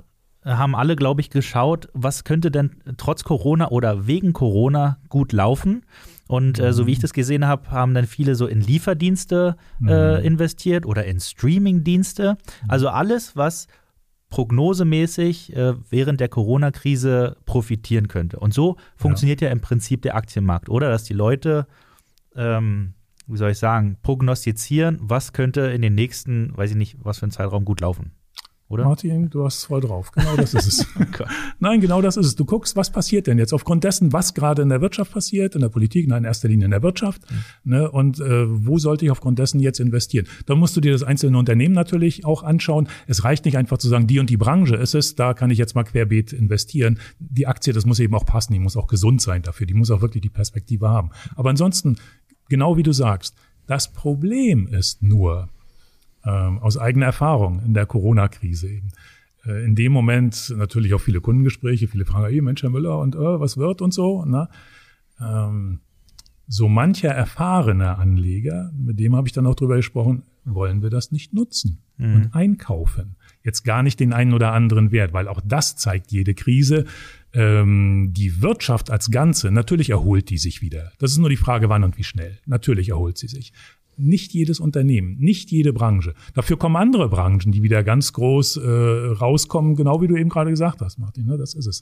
Speaker 2: haben alle, glaube ich, geschaut, was könnte denn trotz Corona oder wegen Corona gut laufen. Und äh, so wie ich das gesehen habe, haben dann viele so in Lieferdienste äh, investiert oder in Streamingdienste. Also alles, was prognosemäßig äh, während der Corona-Krise profitieren könnte. Und so funktioniert ja. im Prinzip der Aktienmarkt, oder? Dass die Leute, ähm, wie soll ich sagen, prognostizieren, was könnte in den nächsten, weiß ich nicht, was für einen Zeitraum gut laufen. Oder?
Speaker 4: Martin, du hast voll drauf. Genau das ist es. Nein, genau das ist es. Du guckst, was passiert denn jetzt aufgrund dessen, was gerade in der Wirtschaft passiert, in der Politik, nein, in erster Linie in der Wirtschaft. Ne, und äh, wo sollte ich aufgrund dessen jetzt investieren? Da musst du dir das einzelne Unternehmen natürlich auch anschauen. Es reicht nicht einfach zu sagen, die und die Branche ist es, da kann ich jetzt mal querbeet investieren. Die Aktie, das muss eben auch passen, die muss auch gesund sein dafür, die muss auch wirklich die Perspektive haben. Aber ansonsten, genau wie du sagst, das Problem ist nur, ähm, aus eigener Erfahrung in der Corona-Krise eben. Äh, in dem Moment natürlich auch viele Kundengespräche, viele fragen, hey Mensch, Herr Müller, und äh, was wird und so. Ne? Ähm, so mancher erfahrene Anleger, mit dem habe ich dann auch drüber gesprochen, wollen wir das nicht nutzen und einkaufen. Jetzt gar nicht den einen oder anderen Wert, weil auch das zeigt jede Krise. Ähm, die Wirtschaft als Ganze, natürlich erholt die sich wieder. Das ist nur die Frage, wann und wie schnell. Natürlich erholt sie sich nicht jedes Unternehmen, nicht jede Branche. Dafür kommen andere Branchen, die wieder ganz groß äh, rauskommen, genau wie du eben gerade gesagt hast, Martin. Ne? Das ist es.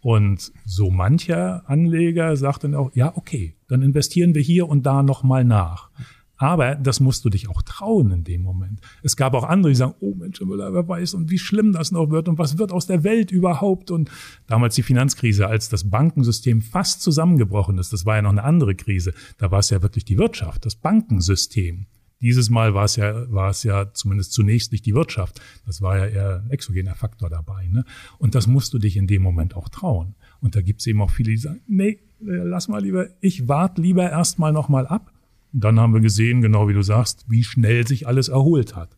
Speaker 4: Und so mancher Anleger sagt dann auch, ja, okay, dann investieren wir hier und da nochmal nach. Aber das musst du dich auch trauen in dem Moment. Es gab auch andere, die sagen, oh Mensch, Müller, wer weiß und wie schlimm das noch wird und was wird aus der Welt überhaupt. Und damals die Finanzkrise, als das Bankensystem fast zusammengebrochen ist, das war ja noch eine andere Krise. Da war es ja wirklich die Wirtschaft, das Bankensystem. Dieses Mal war es ja, war es ja zumindest zunächst nicht die Wirtschaft. Das war ja eher ein exogener Faktor dabei. Ne? Und das musst du dich in dem Moment auch trauen. Und da gibt es eben auch viele, die sagen, nee, lass mal lieber, ich warte lieber erstmal nochmal ab. Und dann haben wir gesehen, genau wie du sagst, wie schnell sich alles erholt hat.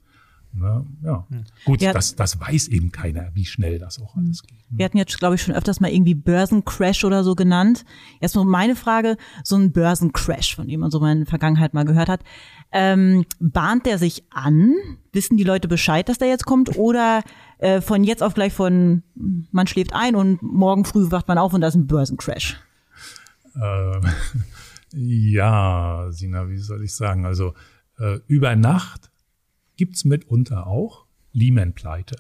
Speaker 4: Na, ja, gut,
Speaker 3: Ja.
Speaker 4: das, das weiß eben keiner, wie schnell das auch alles geht.
Speaker 3: Wir hatten jetzt, glaube ich, schon öfters mal irgendwie Börsencrash oder so genannt. Erstmal meine Frage, so ein Börsencrash, von dem man so in der Vergangenheit mal gehört hat. Ähm, bahnt der sich an? Wissen die Leute Bescheid, dass der jetzt kommt? Oder äh, von jetzt auf gleich von, man schläft ein und morgen früh wacht man auf und da ist ein Börsencrash?
Speaker 4: Äh, ja, Sina, wie soll ich sagen? Also äh, über Nacht gibt's mitunter auch Lehman-Pleite.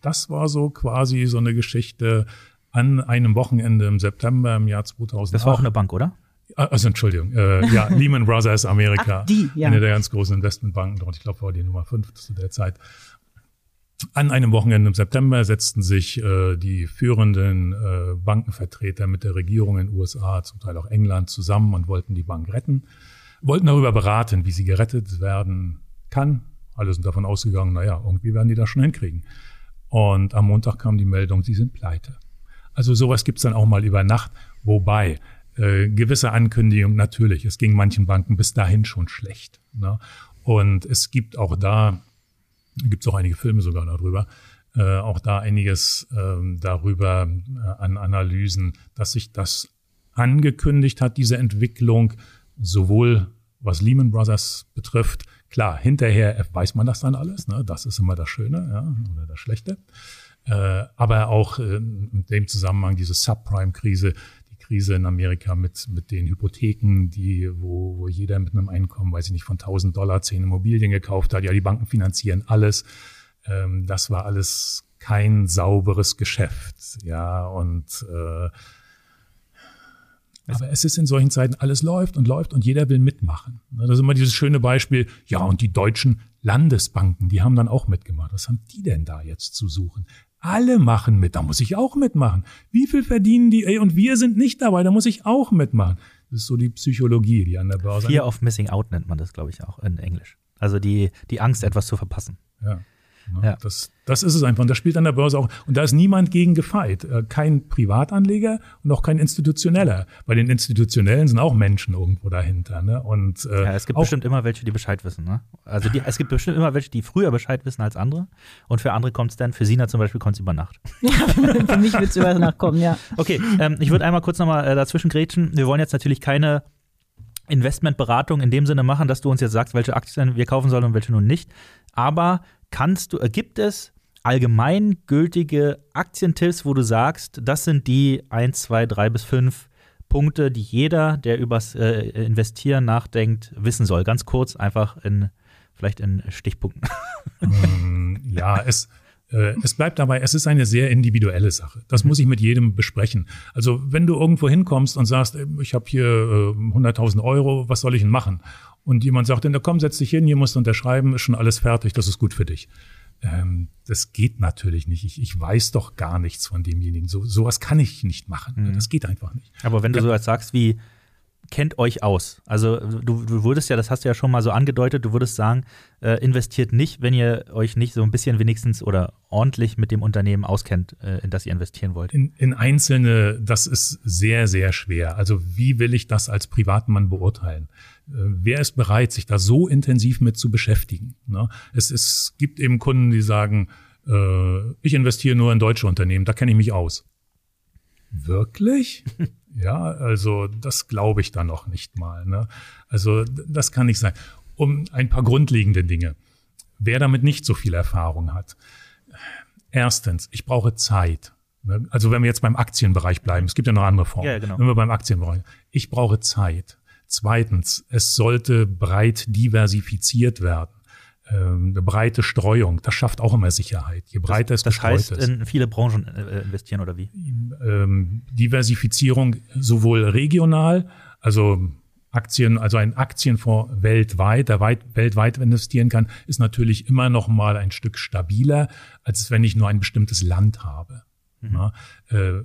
Speaker 4: Das war so quasi so eine Geschichte, an einem Wochenende im September im Jahr 2008.
Speaker 2: Das war auch eine Bank, oder?
Speaker 4: Also Entschuldigung, äh, ja, Lehman Brothers Amerika,
Speaker 3: Ach, die, ja.
Speaker 4: eine der ganz großen Investmentbanken dort. Ich glaube, war die Nummer fünf zu der Zeit. An einem Wochenende im September setzten sich äh, die führenden äh, Bankenvertreter mit der Regierung in den USA, zum Teil auch England, zusammen und wollten die Bank retten, wollten darüber beraten, wie sie gerettet werden kann. Alle sind davon ausgegangen, naja, irgendwie werden die das schon hinkriegen. Und am Montag kam die Meldung, sie sind pleite. Also sowas gibt's dann auch mal über Nacht, wobei äh, gewisse Ankündigung natürlich, es ging manchen Banken bis dahin schon schlecht. Ne? Und es gibt auch da, gibt es auch einige Filme sogar darüber, äh, auch da einiges äh, darüber äh, an Analysen, dass sich das angekündigt hat, diese Entwicklung, sowohl was Lehman Brothers betrifft, klar, hinterher weiß man das dann alles, ne? das ist immer das Schöne ja, oder das Schlechte. Äh, aber auch äh, in dem Zusammenhang diese Subprime-Krise, Krise in Amerika mit, mit den Hypotheken, die, wo, wo jeder mit einem Einkommen, weiß ich nicht, von 1000 Dollar zehn Immobilien gekauft hat. Ja, die Banken finanzieren alles. Ähm, das war alles kein sauberes Geschäft. Ja, und äh, aber es ist in solchen Zeiten, alles läuft und läuft und jeder will mitmachen. Das ist immer dieses schöne Beispiel, ja, und die deutschen Landesbanken, die haben dann auch mitgemacht. Was haben die denn da jetzt zu suchen? Alle machen mit, da muss ich auch mitmachen. Wie viel verdienen die? Ey, und wir sind nicht dabei, da muss ich auch mitmachen. Das ist so die Psychologie, die an der Börse.
Speaker 2: Fear of Missing Out nennt man das, glaube ich, auch in Englisch. Also die, die Angst, etwas zu verpassen.
Speaker 4: Ja. Ne? Ja. Das, das ist es einfach. Und das spielt an der Börse auch. Und da ist niemand gegen gefeit. Äh, kein Privatanleger und auch kein Institutioneller. Bei den Institutionellen sind auch Menschen irgendwo dahinter. Ne? Und,
Speaker 2: äh, ja, es gibt bestimmt immer welche, die Bescheid wissen. Ne? Also die, es gibt bestimmt immer welche, die früher Bescheid wissen als andere. Und für andere kommt es dann, für Sina zum Beispiel, kommt es über Nacht.
Speaker 3: Ja, für mich wird es über Nacht kommen, ja.
Speaker 2: Okay, ähm, ich würde einmal kurz nochmal äh, dazwischen grätschen. Wir wollen jetzt natürlich keine Investmentberatung in dem Sinne machen, dass du uns jetzt sagst, welche Aktien wir kaufen sollen und welche nun nicht. Aber kannst du, äh, gibt es allgemeingültige Aktientipps, wo du sagst, das sind die 1, 2, 3 bis 5 Punkte, die jeder, der übers äh, Investieren nachdenkt, wissen soll? Ganz kurz, einfach in vielleicht in Stichpunkten.
Speaker 4: Ähm, ja, es, es bleibt dabei, es ist eine sehr individuelle Sache. Das muss ich mit jedem besprechen. Also wenn du irgendwo hinkommst und sagst, ich habe hier äh, 100.000 Euro, was soll ich denn machen? Und jemand sagt, na komm, setz dich hin, hier musst du unterschreiben, ist schon alles fertig, das ist gut für dich. Ähm, das geht natürlich nicht. Ich, ich weiß doch gar nichts von demjenigen. So sowas kann ich nicht machen. Mhm. Das geht einfach nicht.
Speaker 2: Aber wenn du ja. so als sagst wie kennt euch aus. Also du, du würdest ja, das hast du ja schon mal so angedeutet, du würdest sagen, äh, investiert nicht, wenn ihr euch nicht so ein bisschen wenigstens oder ordentlich mit dem Unternehmen auskennt, äh, in das ihr investieren wollt.
Speaker 4: In, in einzelne, das ist sehr, sehr schwer. Also wie will ich das als Privatmann beurteilen? Äh, wer ist bereit, sich da so intensiv mit zu beschäftigen? Ne? Es, es gibt eben Kunden, die sagen, äh, ich investiere nur in deutsche Unternehmen, da kenne ich mich aus. Wirklich? Ja, also das glaube ich da noch nicht mal. Ne? Also das kann nicht sein. Um ein paar grundlegende Dinge. Wer damit nicht so viel Erfahrung hat. Erstens, ich brauche Zeit. Ne? Also wenn wir jetzt beim Aktienbereich bleiben, es gibt ja noch andere Formen. Ja, genau. Wenn wir beim Aktienbereich, ich brauche Zeit. Zweitens, es sollte breit diversifiziert werden. Ähm, eine breite Streuung, das schafft auch immer Sicherheit. Je breiter
Speaker 2: das,
Speaker 4: es
Speaker 2: das heißt, ist. in viele Branchen äh, investieren oder wie?
Speaker 4: Ähm, Diversifizierung sowohl regional, also Aktien, also ein Aktienfonds weltweit, der weit, weltweit investieren kann, ist natürlich immer noch mal ein Stück stabiler, als wenn ich nur ein bestimmtes Land habe. Mhm. Ja, äh,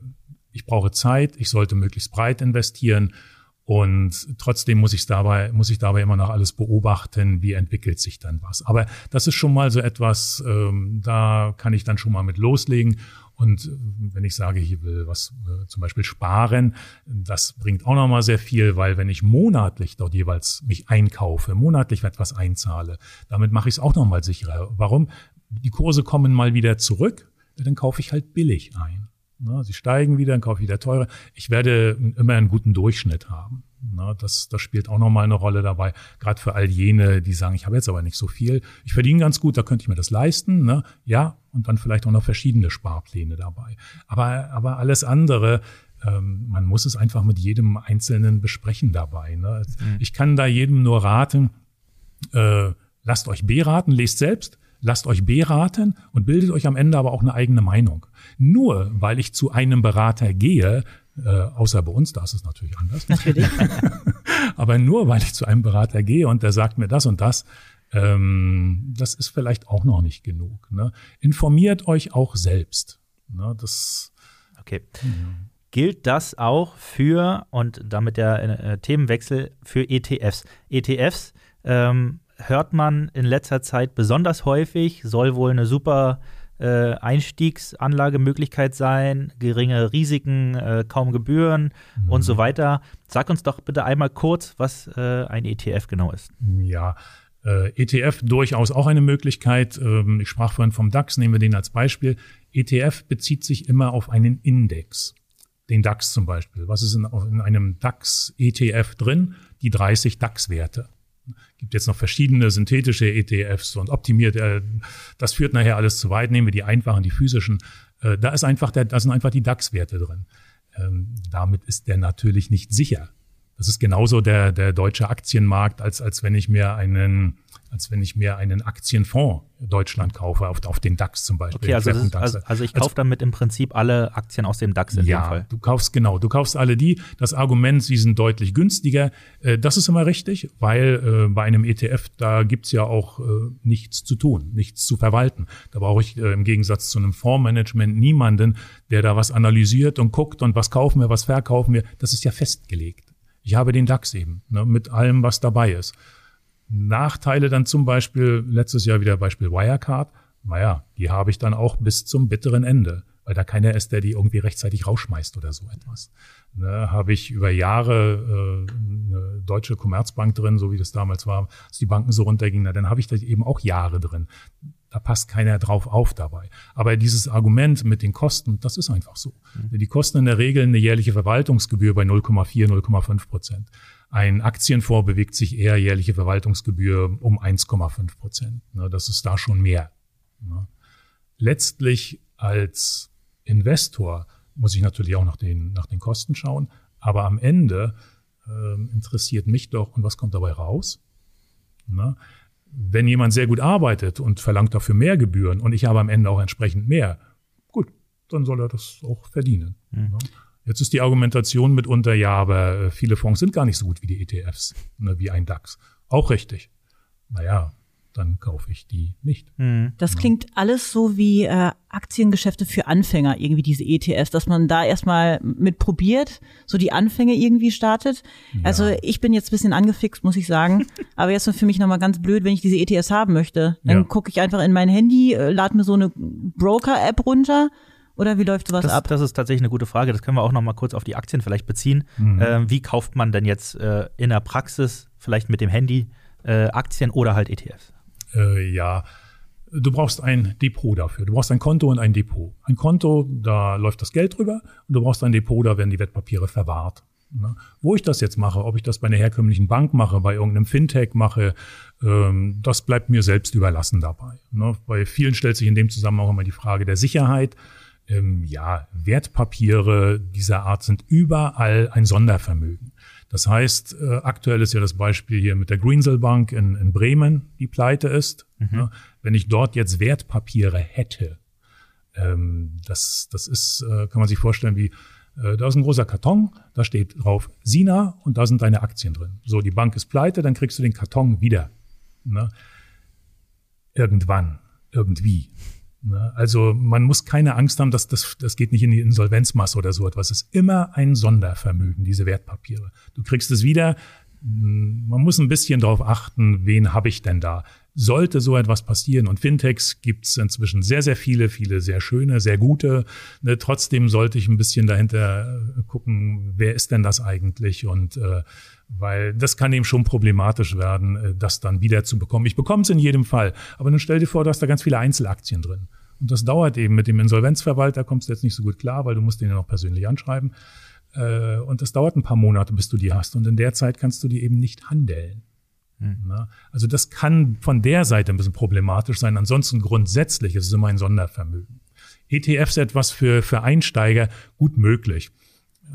Speaker 4: ich brauche Zeit, ich sollte möglichst breit investieren und trotzdem muss ich dabei, muss ich dabei immer noch alles beobachten, wie entwickelt sich dann was. Aber das ist schon mal so etwas, ähm, da kann ich dann schon mal mit loslegen. Und äh, wenn ich sage, ich will was äh, zum Beispiel sparen, das bringt auch nochmal sehr viel, weil wenn ich monatlich dort jeweils mich einkaufe, monatlich etwas einzahle, damit mache ich es auch nochmal sicherer. Warum? Die Kurse kommen mal wieder zurück, dann kaufe ich halt billig ein. Ne? Sie steigen wieder, dann kaufe ich wieder teurer. Ich werde immer einen guten Durchschnitt haben. Ne? Das, das spielt auch nochmal eine Rolle dabei. Gerade für all jene, die sagen, ich habe jetzt aber nicht so viel. Ich verdiene ganz gut, da könnte ich mir das leisten. Ne? Ja, und dann vielleicht auch noch verschiedene Sparpläne dabei. Aber, aber alles andere, ähm, man muss es einfach mit jedem Einzelnen besprechen dabei. Mhm. Ich kann da jedem nur raten, äh, lasst euch beraten, lest selbst lasst euch beraten und bildet euch am Ende aber auch eine eigene Meinung. Nur weil ich zu einem Berater gehe, äh, außer bei uns, da ist es natürlich anders.
Speaker 3: Natürlich.
Speaker 4: aber nur weil ich zu einem Berater gehe und der sagt mir das und das, ähm, das ist vielleicht auch noch nicht genug. Ne? Informiert euch auch selbst. Ne? Das,
Speaker 2: okay. Ja. Gilt das auch für, und damit der äh, Themenwechsel, für ETFs? ETFs ähm, hört man in letzter Zeit besonders häufig, soll wohl eine super äh, Einstiegsanlagemöglichkeit sein, geringe Risiken, äh, kaum Gebühren mhm. und so weiter. Sag uns doch bitte einmal kurz, was äh, ein ETF genau ist.
Speaker 4: Ja, äh, ETF durchaus auch eine Möglichkeit. Ähm, ich sprach vorhin vom DAX, nehmen wir den als Beispiel. ETF bezieht sich immer auf einen Index. Den DAX zum Beispiel. Was ist in, in einem DAX-ETF drin? Die 30 DAX-Werte gibt jetzt noch verschiedene synthetische ETFs und optimiert. Äh, das führt nachher alles zu weit. Nehmen wir die einfachen, die physischen. Äh, da ist einfach der, da sind einfach die DAX-Werte drin. Ähm, damit ist der natürlich nicht sicher. Das ist genauso der, der deutsche Aktienmarkt, als, als wenn ich mir einen, als wenn ich mir einen Aktienfonds Deutschland kaufe, auf, auf den DAX zum Beispiel.
Speaker 2: Okay, also, ist, also, also, ich kaufe also, damit im Prinzip alle Aktien aus dem DAX in
Speaker 4: ja,
Speaker 2: dem Fall.
Speaker 4: Du kaufst genau, du kaufst alle die. Das Argument, sie sind deutlich günstiger, äh, das ist immer richtig, weil äh, bei einem ETF, da gibt's ja auch äh, nichts zu tun, nichts zu verwalten. Da brauche ich äh, im Gegensatz zu einem Fondsmanagement niemanden, der da was analysiert und guckt und was kaufen wir, was verkaufen wir. Das ist ja festgelegt. Ich habe den DAX eben, ne, mit allem, was dabei ist. Nachteile dann zum Beispiel, letztes Jahr wieder Beispiel Wirecard, naja, die habe ich dann auch bis zum bitteren Ende, weil da keiner ist, der die irgendwie rechtzeitig rausschmeißt oder so etwas. Ne, habe ich über Jahre äh, eine deutsche Commerzbank drin, so wie das damals war, als die Banken so runtergingen, na, dann habe ich da eben auch Jahre drin. Da passt keiner drauf auf dabei. Aber dieses Argument mit den Kosten, das ist einfach so. Mhm. Die kosten in der Regel eine jährliche Verwaltungsgebühr bei 0,4, 0,5 Prozent. Ein Aktienfonds bewegt sich eher jährliche Verwaltungsgebühr um 1,5 Prozent. Das ist da schon mehr. Letztlich als Investor muss ich natürlich auch nach den, nach den Kosten schauen. Aber am Ende äh, interessiert mich doch, und was kommt dabei raus? Ne? wenn jemand sehr gut arbeitet und verlangt dafür mehr Gebühren und ich habe am Ende auch entsprechend mehr, gut, dann soll er das auch verdienen. Mhm. Jetzt ist die Argumentation mitunter, ja, aber äh, viele Fonds sind gar nicht so gut wie die ETFs, ne, wie ein DAX. Auch richtig. Naja, dann kaufe ich die nicht.
Speaker 3: Mhm. Das klingt alles so wie äh, Aktiengeschäfte für Anfänger, irgendwie diese ETFs, dass man da erstmal mit probiert, so die Anfänge irgendwie startet. Ja. Also ich bin jetzt ein bisschen angefixt, muss ich sagen. Aber jetzt für mich nochmal ganz blöd, wenn ich diese ETFs haben möchte. Dann ja. gucke ich einfach in mein Handy, äh, lade mir so eine Broker-App runter. Oder wie läuft sowas
Speaker 2: das,
Speaker 3: ab?
Speaker 2: Das ist tatsächlich eine gute Frage. Das können wir auch noch mal kurz auf die Aktien vielleicht beziehen. Mhm. Ähm, wie kauft man denn jetzt äh, in der Praxis, vielleicht mit dem Handy, äh, Aktien oder halt ETFs?
Speaker 4: Äh, ja, du brauchst ein Depot dafür. Du brauchst ein Konto und ein Depot. Ein Konto, da läuft das Geld drüber und du brauchst ein Depot, da werden die Wertpapiere verwahrt. Ne? Wo ich das jetzt mache, ob ich das bei einer herkömmlichen Bank mache, bei irgendeinem Fintech mache, ähm, das bleibt mir selbst überlassen dabei. Ne? Bei vielen stellt sich in dem Zusammenhang auch immer die Frage der Sicherheit. Ähm, ja, Wertpapiere dieser Art sind überall ein Sondervermögen. Das heißt, äh, aktuell ist ja das Beispiel hier mit der Greensel Bank in, in Bremen, die pleite ist. Mhm. Ja, wenn ich dort jetzt Wertpapiere hätte, ähm, das, das ist, äh, kann man sich vorstellen, wie äh, da ist ein großer Karton, da steht drauf Sina und da sind deine Aktien drin. So, die Bank ist pleite, dann kriegst du den Karton wieder. Ne? Irgendwann, irgendwie. Ne? Also man muss keine Angst haben, dass das, das geht nicht in die Insolvenzmasse oder so etwas. Es ist immer ein Sondervermögen, diese Wertpapiere. Du kriegst es wieder. Hm, man muss ein bisschen darauf achten, wen habe ich denn da? Sollte so etwas passieren, und Fintechs gibt es inzwischen sehr, sehr viele, viele sehr schöne, sehr gute. Ne, trotzdem sollte ich ein bisschen dahinter äh, gucken, wer ist denn das eigentlich? Und äh, weil das kann eben schon problematisch werden, äh, das dann wieder zu bekommen. Ich bekomme es in jedem Fall, aber nun stell dir vor, du hast da ganz viele Einzelaktien drin. Und das dauert eben mit dem Insolvenzverwalter, kommst du jetzt nicht so gut klar, weil du musst den ja noch persönlich anschreiben. Äh, und das dauert ein paar Monate, bis du die hast. Und in der Zeit kannst du die eben nicht handeln. Hm. Also das kann von der Seite ein bisschen problematisch sein. Ansonsten grundsätzlich ist es immer ein Sondervermögen. ETFs etwas für, für Einsteiger gut möglich.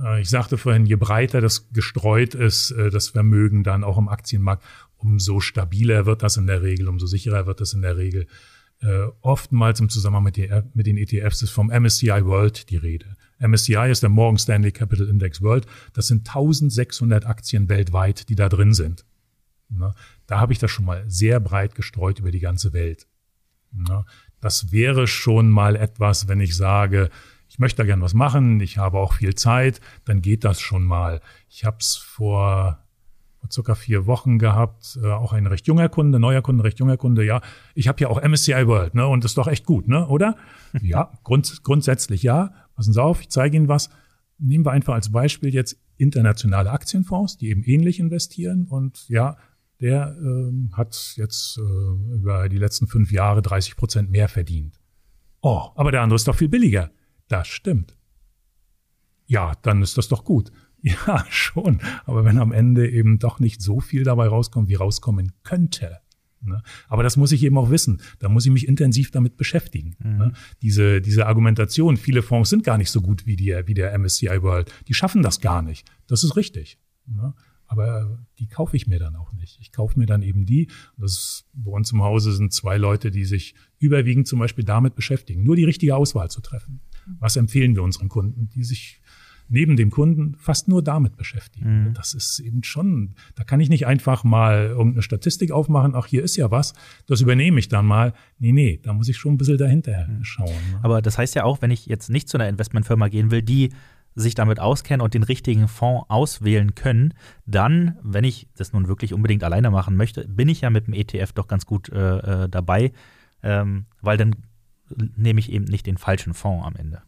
Speaker 4: Äh, ich sagte vorhin, je breiter das gestreut ist, äh, das Vermögen dann auch im Aktienmarkt, umso stabiler wird das in der Regel, umso sicherer wird das in der Regel. Äh, oftmals im Zusammenhang mit den ETFs ist vom MSCI World die Rede. MSCI ist der Morgan Stanley Capital Index World. Das sind 1600 Aktien weltweit, die da drin sind. Ne? Da habe ich das schon mal sehr breit gestreut über die ganze Welt. Ne? Das wäre schon mal etwas, wenn ich sage, ich möchte da gern was machen, ich habe auch viel Zeit, dann geht das schon mal. Ich habe es vor, vor circa vier Wochen gehabt, äh, auch ein recht junger Kunde, neuer Kunde, recht junger Kunde, ja. Ich habe ja auch MSCI World, ne? Und das ist doch echt gut, ne? Oder? ja, grund, grundsätzlich ja. Passen Sie auf, ich zeige Ihnen was. Nehmen wir einfach als Beispiel jetzt internationale Aktienfonds, die eben ähnlich investieren und ja, der ähm, hat jetzt äh, über die letzten fünf Jahre 30 Prozent mehr verdient. Oh, aber der andere ist doch viel billiger. Das stimmt. Ja, dann ist das doch gut. Ja, schon. Aber wenn am Ende eben doch nicht so viel dabei rauskommt, wie rauskommen könnte. Ne? Aber das muss ich eben auch wissen. Da muss ich mich intensiv damit beschäftigen. Mhm. Ne? Diese, diese Argumentation, viele Fonds sind gar nicht so gut wie, die, wie der MSCI World. Die schaffen das gar nicht. Das ist richtig. Ne? Aber die kaufe ich mir dann auch nicht. Ich kaufe mir dann eben die. Das ist, bei uns im Hause sind zwei Leute, die sich überwiegend zum Beispiel damit beschäftigen, nur die richtige Auswahl zu treffen. Was empfehlen wir unseren Kunden, die sich neben dem Kunden fast nur damit beschäftigen. Mhm. Das ist eben schon, da kann ich nicht einfach mal irgendeine Statistik aufmachen, ach, hier ist ja was, das übernehme ich dann mal. Nee, nee, da muss ich schon ein bisschen dahinter mhm. schauen. Ne?
Speaker 2: Aber das heißt ja auch, wenn ich jetzt nicht zu einer Investmentfirma gehen will, die sich damit auskennen und den richtigen Fonds auswählen können, dann, wenn ich das nun wirklich unbedingt alleine machen möchte, bin ich ja mit dem ETF doch ganz gut äh, äh, dabei, ähm, weil dann nehme ich eben nicht den falschen Fonds am Ende.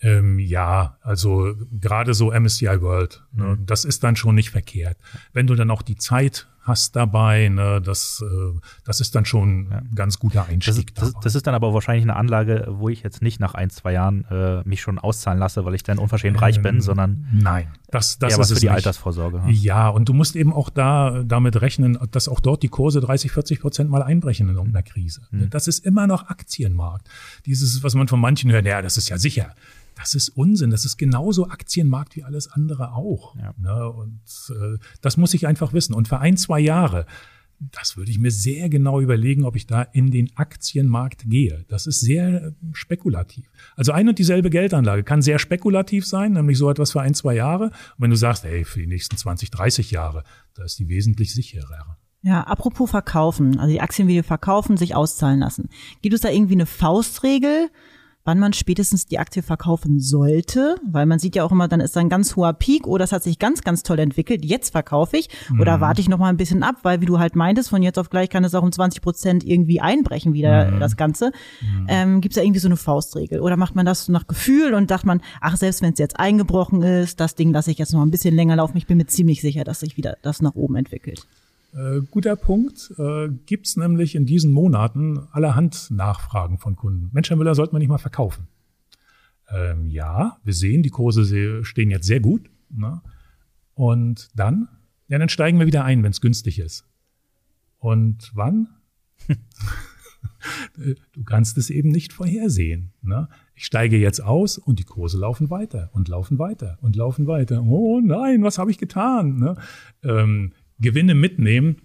Speaker 4: Ähm, ja, also gerade so MSCI World, ne, mhm. das ist dann schon nicht verkehrt. Wenn du dann auch die Zeit hast dabei. Ne? Das, äh, das ist dann schon ja. ein ganz guter Einstieg.
Speaker 2: Das ist, das, das ist, dann aber wahrscheinlich eine Anlage, wo ich jetzt nicht nach ein, zwei Jahren äh, mich schon auszahlen lasse, weil ich dann unverschämt reich bin, ähm, sondern
Speaker 4: nein, das, das
Speaker 2: eher
Speaker 4: ist
Speaker 2: was für die
Speaker 4: nicht.
Speaker 2: Altersvorsorge.
Speaker 4: Ja. ja, und du musst eben auch da damit rechnen, dass auch dort die Kurse 30, 40 Prozent mal einbrechen in irgendeiner Krise. Mhm. Das ist immer noch Aktienmarkt. Dieses, was man von manchen hört, ja, das ist ja sicher. Das ist Unsinn. Das ist genauso Aktienmarkt wie alles andere auch. Ja. Ne? Und äh, das muss ich einfach wissen. Und für ein, zwei Jahre, das würde ich mir sehr genau überlegen, ob ich da in den Aktienmarkt gehe. Das ist sehr spekulativ. Also eine und dieselbe Geldanlage kann sehr spekulativ sein, nämlich so etwas für ein, zwei Jahre. Und wenn du sagst, hey, für die nächsten 20, 30 Jahre, da ist die wesentlich sicherer.
Speaker 3: Ja, apropos verkaufen, also die Aktien wieder verkaufen, sich auszahlen lassen. Gibt es da irgendwie eine Faustregel? Wann man spätestens die Aktie verkaufen sollte, weil man sieht ja auch immer, dann ist da ein ganz hoher Peak oder oh, das hat sich ganz, ganz toll entwickelt, jetzt verkaufe ich oder mhm. warte ich noch mal ein bisschen ab, weil wie du halt meintest, von jetzt auf gleich kann es auch um 20 Prozent irgendwie einbrechen wieder mhm. das Ganze. Mhm. Ähm, Gibt es da irgendwie so eine Faustregel oder macht man das nach Gefühl und sagt man, ach, selbst wenn es jetzt eingebrochen ist, das Ding lasse ich jetzt noch ein bisschen länger laufen, ich bin mir ziemlich sicher, dass sich wieder das nach oben entwickelt.
Speaker 4: Äh, guter Punkt. Äh, Gibt es nämlich in diesen Monaten allerhand Nachfragen von Kunden. Mensch, Herr Müller, sollte man nicht mal verkaufen? Ähm, ja, wir sehen, die Kurse stehen jetzt sehr gut. Ne? Und dann? Ja, dann steigen wir wieder ein, wenn es günstig ist. Und wann? du kannst es eben nicht vorhersehen. Ne? Ich steige jetzt aus und die Kurse laufen weiter und laufen weiter und laufen weiter. Oh nein, was habe ich getan? Ne? Ähm, Gewinne mitnehmen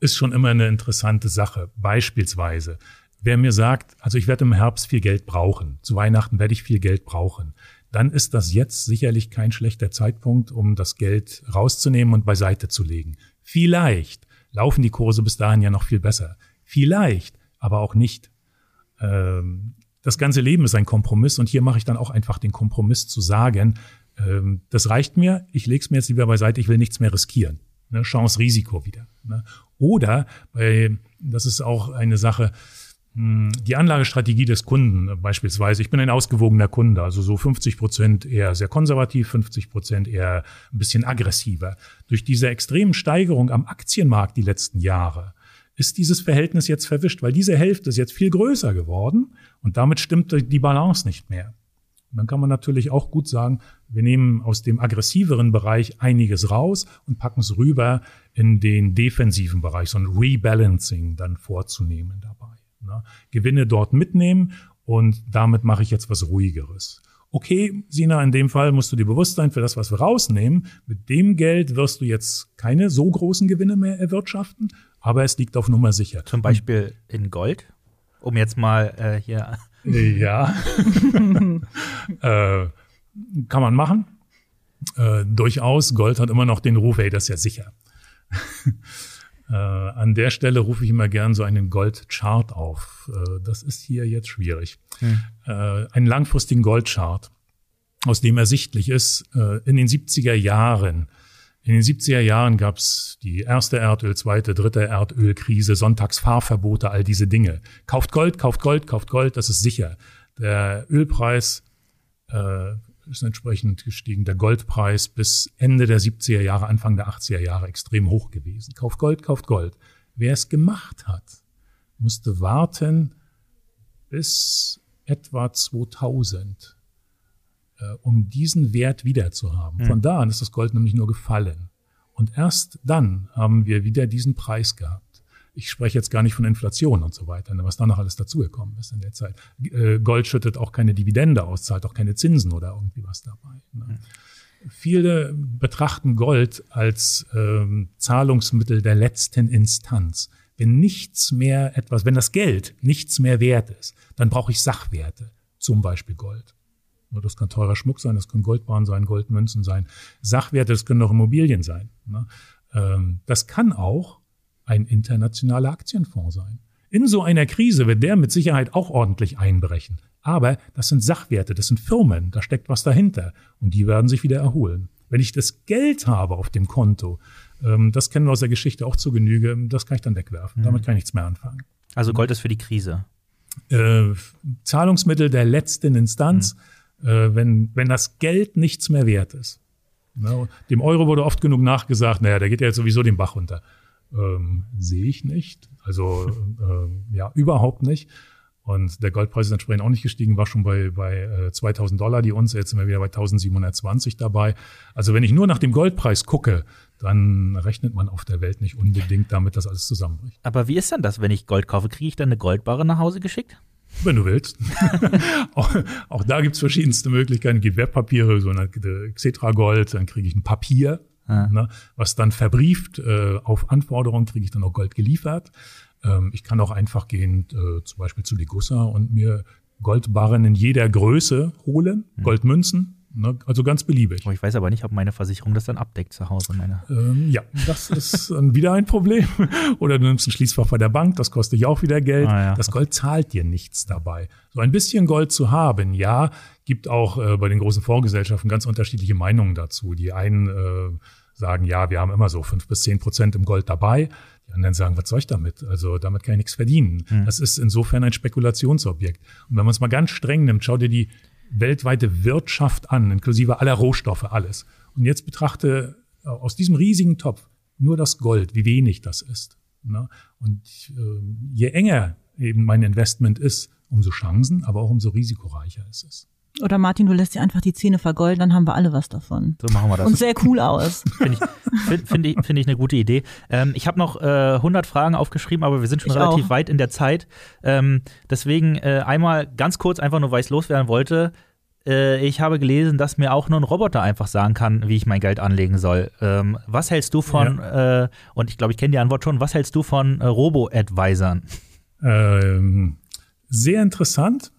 Speaker 4: ist schon immer eine interessante Sache. Beispielsweise, wer mir sagt, also ich werde im Herbst viel Geld brauchen, zu Weihnachten werde ich viel Geld brauchen, dann ist das jetzt sicherlich kein schlechter Zeitpunkt, um das Geld rauszunehmen und beiseite zu legen. Vielleicht laufen die Kurse bis dahin ja noch viel besser. Vielleicht, aber auch nicht. Ähm, das ganze Leben ist ein Kompromiss und hier mache ich dann auch einfach den Kompromiss zu sagen, ähm, das reicht mir, ich lege es mir jetzt lieber beiseite, ich will nichts mehr riskieren. Ne? Chance-Risiko wieder. Ne? Oder bei, das ist auch eine Sache, hm, die Anlagestrategie des Kunden beispielsweise. Ich bin ein ausgewogener Kunde, also so 50 Prozent eher sehr konservativ, 50 Prozent eher ein bisschen aggressiver. Durch diese extremen Steigerung am Aktienmarkt die letzten Jahre ist dieses Verhältnis jetzt verwischt, weil diese Hälfte ist jetzt viel größer geworden und damit stimmt die Balance nicht mehr. Und dann kann man natürlich auch gut sagen, wir nehmen aus dem aggressiveren Bereich einiges raus und packen es rüber in den defensiven Bereich, so ein Rebalancing dann vorzunehmen dabei. Ne? Gewinne dort mitnehmen und damit mache ich jetzt was ruhigeres. Okay, Sina, in dem Fall musst du dir bewusst sein, für das, was wir rausnehmen, mit dem Geld wirst du jetzt keine so großen Gewinne mehr erwirtschaften, aber es liegt auf Nummer sicher.
Speaker 2: Zum Beispiel in Gold? Um jetzt mal äh, hier.
Speaker 4: Ja. äh, kann man machen. Äh, durchaus. Gold hat immer noch den Ruf, ey, das ist ja sicher. äh, an der Stelle rufe ich immer gern so einen Goldchart auf. Äh, das ist hier jetzt schwierig. Hm. Äh, einen langfristigen Goldchart, aus dem ersichtlich ist, äh, in den 70er Jahren in den 70er Jahren gab es die erste Erdöl, zweite, dritte Erdölkrise, Sonntagsfahrverbote, all diese Dinge. Kauft Gold, kauft Gold, kauft Gold, das ist sicher. Der Ölpreis äh, ist entsprechend gestiegen, der Goldpreis bis Ende der 70er Jahre, Anfang der 80er Jahre extrem hoch gewesen. Kauft Gold, kauft Gold. Wer es gemacht hat, musste warten bis etwa 2000 äh, um diesen Wert wieder zu haben. Von da an ist das Gold nämlich nur gefallen. Und erst dann haben wir wieder diesen Preis gehabt. Ich spreche jetzt gar nicht von Inflation und so weiter, ne, was da noch alles dazugekommen ist in der Zeit. Äh, Gold schüttet auch keine Dividende aus, zahlt auch keine Zinsen oder irgendwie was dabei. Mhm. Viele betrachten Gold als ähm, Zahlungsmittel der letzten Instanz. Wenn nichts mehr etwas, wenn das Geld nichts mehr wert ist, dann brauche ich Sachwerte, zum Beispiel Gold. Das kann teurer Schmuck sein, das können Goldbahnen sein, Goldmünzen sein, Sachwerte, das können auch Immobilien sein. Ne? Ähm, das kann auch ein internationaler Aktienfonds sein. In so einer Krise wird der mit Sicherheit auch ordentlich einbrechen. Aber das sind Sachwerte, das sind Firmen, da steckt was dahinter und die werden sich wieder erholen. Wenn ich das Geld habe auf dem Konto, ähm, das kennen wir aus der Geschichte auch zu Genüge, das kann ich dann wegwerfen. Mhm. Damit kann ich nichts mehr anfangen.
Speaker 2: Also Gold ist für die Krise.
Speaker 4: Äh, Zahlungsmittel der letzten Instanz. Mhm wenn, wenn das Geld nichts mehr wert ist. Dem Euro wurde oft genug nachgesagt, naja, der geht ja jetzt sowieso den Bach runter. Ähm, Sehe ich nicht. Also äh, ja, überhaupt nicht. Und der Goldpreis ist entsprechend auch nicht gestiegen, war schon bei, bei äh, 2000 Dollar die Unze, jetzt sind wir wieder bei 1720 dabei. Also wenn ich nur nach dem Goldpreis gucke, dann rechnet man auf der Welt nicht unbedingt damit, dass alles zusammenbricht.
Speaker 2: Aber wie ist denn das, wenn ich Gold kaufe? Kriege ich dann eine Goldbarre nach Hause geschickt?
Speaker 4: Wenn du willst. auch, auch, da gibt's verschiedenste Möglichkeiten. Es gibt Wertpapiere, so eine Xetra Gold, dann kriege ich ein Papier, ah. ne, was dann verbrieft. Äh, auf Anforderung kriege ich dann auch Gold geliefert. Ähm, ich kann auch einfach gehen, äh, zum Beispiel zu Degussa und mir Goldbarren in jeder Größe holen, hm. Goldmünzen, Ne? Also ganz beliebig.
Speaker 2: Oh, ich weiß aber nicht, ob meine Versicherung das dann abdeckt zu Hause. Meine.
Speaker 4: Ähm, ja, das ist wieder ein Problem. Oder du nimmst ein Schließfach bei der Bank, das kostet dich auch wieder Geld. Ah, ja. Das Gold zahlt dir nichts dabei. So ein bisschen Gold zu haben, ja, gibt auch äh, bei den großen Fondsgesellschaften ganz unterschiedliche Meinungen dazu. Die einen äh, sagen, ja, wir haben immer so fünf bis zehn Prozent im Gold dabei. Die anderen sagen, was soll ich damit? Also damit kann ich nichts verdienen. Hm. Das ist insofern ein Spekulationsobjekt. Und wenn man es mal ganz streng nimmt, schau dir die weltweite Wirtschaft an, inklusive aller Rohstoffe, alles. Und jetzt betrachte äh, aus diesem riesigen Topf nur das Gold, wie wenig das ist. Ne? Und äh, je enger eben mein Investment ist, umso Chancen, aber auch umso risikoreicher ist es.
Speaker 3: Oder Martin, du lässt dir einfach die Zähne vergolden, dann haben wir alle was davon.
Speaker 2: So machen wir das.
Speaker 3: Und sehr cool aus.
Speaker 2: Finde ich, find, find ich, find ich eine gute Idee. Ähm, ich habe noch äh, 100 Fragen aufgeschrieben, aber wir sind schon ich relativ auch. weit in der Zeit. Ähm, deswegen äh, einmal ganz kurz, einfach nur, weil ich es loswerden wollte. Äh, ich habe gelesen, dass mir auch nur ein Roboter einfach sagen kann, wie ich mein Geld anlegen soll. Ähm, was hältst du von, ja. äh, und ich glaube, ich kenne die Antwort schon, was hältst du von äh, Robo-Advisern?
Speaker 4: Ähm, sehr interessant,